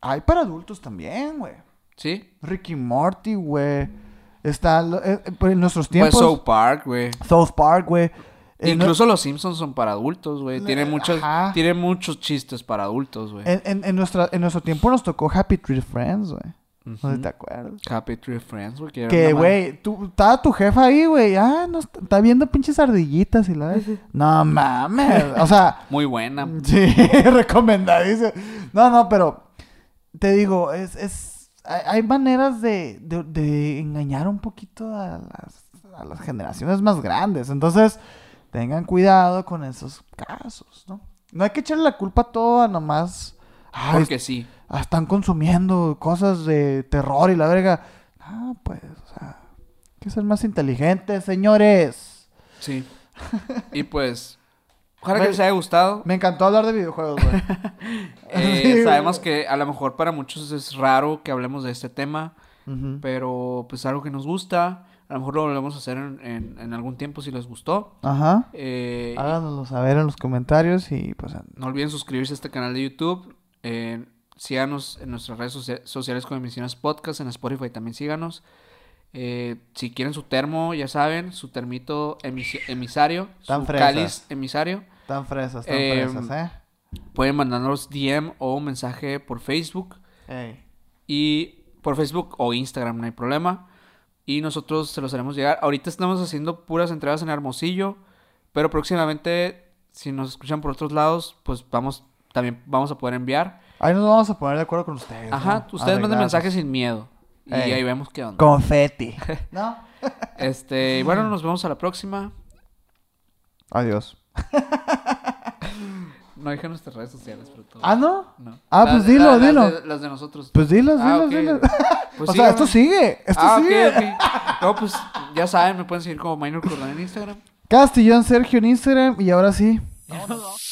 hay para adultos también, güey. ¿Sí? Ricky Morty, güey. Está eh, eh, en nuestros Pues tiempos. South Park, güey. South Park, güey. Eh, no- Incluso los Simpsons son para adultos, güey. Le- Tienen muchos, tienen muchos chistes para adultos, güey. en, en- en nuestra, en nuestro tiempo nos tocó Happy Tree Friends, güey. No sé si te acuerdas. Happy Tree Friends, güey. era Que, güey, tú, estaba tu jefa ahí, güey. Ah, no, está, viendo pinches ardillitas y la... No mames. O sea, [laughs] Muy buena. Sí, [laughs] recomendadísimo. No, no, pero te digo, es, es hay, hay maneras de, de, de engañar un poquito a las, a las generaciones más grandes. Entonces, tengan cuidado con esos casos, ¿no? No hay que echarle la culpa a todo a nomás. Ay, Porque sí. ah, están consumiendo cosas de terror y la verga. Ah, pues, o sea, hay que ser más inteligentes, señores. Sí. [laughs] Y pues, ojalá que les haya gustado. Me encantó hablar de videojuegos, güey. [laughs] Eh, [laughs] Sí, sabemos que a lo mejor para muchos es raro que hablemos de este tema, Ujú. pero pues algo que nos gusta. A lo mejor lo volvemos a hacer en, en- en algún tiempo si les gustó. Ajá. Eh, Háganoslo saber en los comentarios y pues no olviden suscribirse a este canal de YouTube. Eh, síganos en nuestras redes socia- sociales con Emisiones Podcast. En Spotify también síganos. Eh, si quieren su termo, ya saben, su termito emisario, Tan su fresas. cáliz emisario. tan fresas, tan Em, fresas, ¿eh? Pueden mandarnos DM o un mensaje por Facebook. Ey. Y por Facebook o Instagram, no hay problema. Y nosotros se los haremos llegar. Ahorita estamos haciendo puras entregas en Hermosillo. Pero próximamente, si nos escuchan por otros lados, pues vamos, también vamos a poder enviar. Ahí nos vamos a poner de acuerdo con ustedes. Ajá, ¿no? ustedes manden mensajes sin miedo. Y Ey. ahí vemos qué onda. Confeti. [laughs] ¿No? [laughs] Este, y bueno, nos vemos a la próxima. Adiós. [laughs] No dije nuestras redes sociales, pero todo. ¿Ah, no? No. Ah, pues dilo, las dilo. de- las de nosotros. Pues dilos, Ah, dilos, ok. dilos. Pues o sea, esto sigue. Esto ah, sigue. No, pues ya saben, me pueden seguir como Minor Cordón en Instagram. Castillón Sergio en Instagram y ahora sí. Vámonos.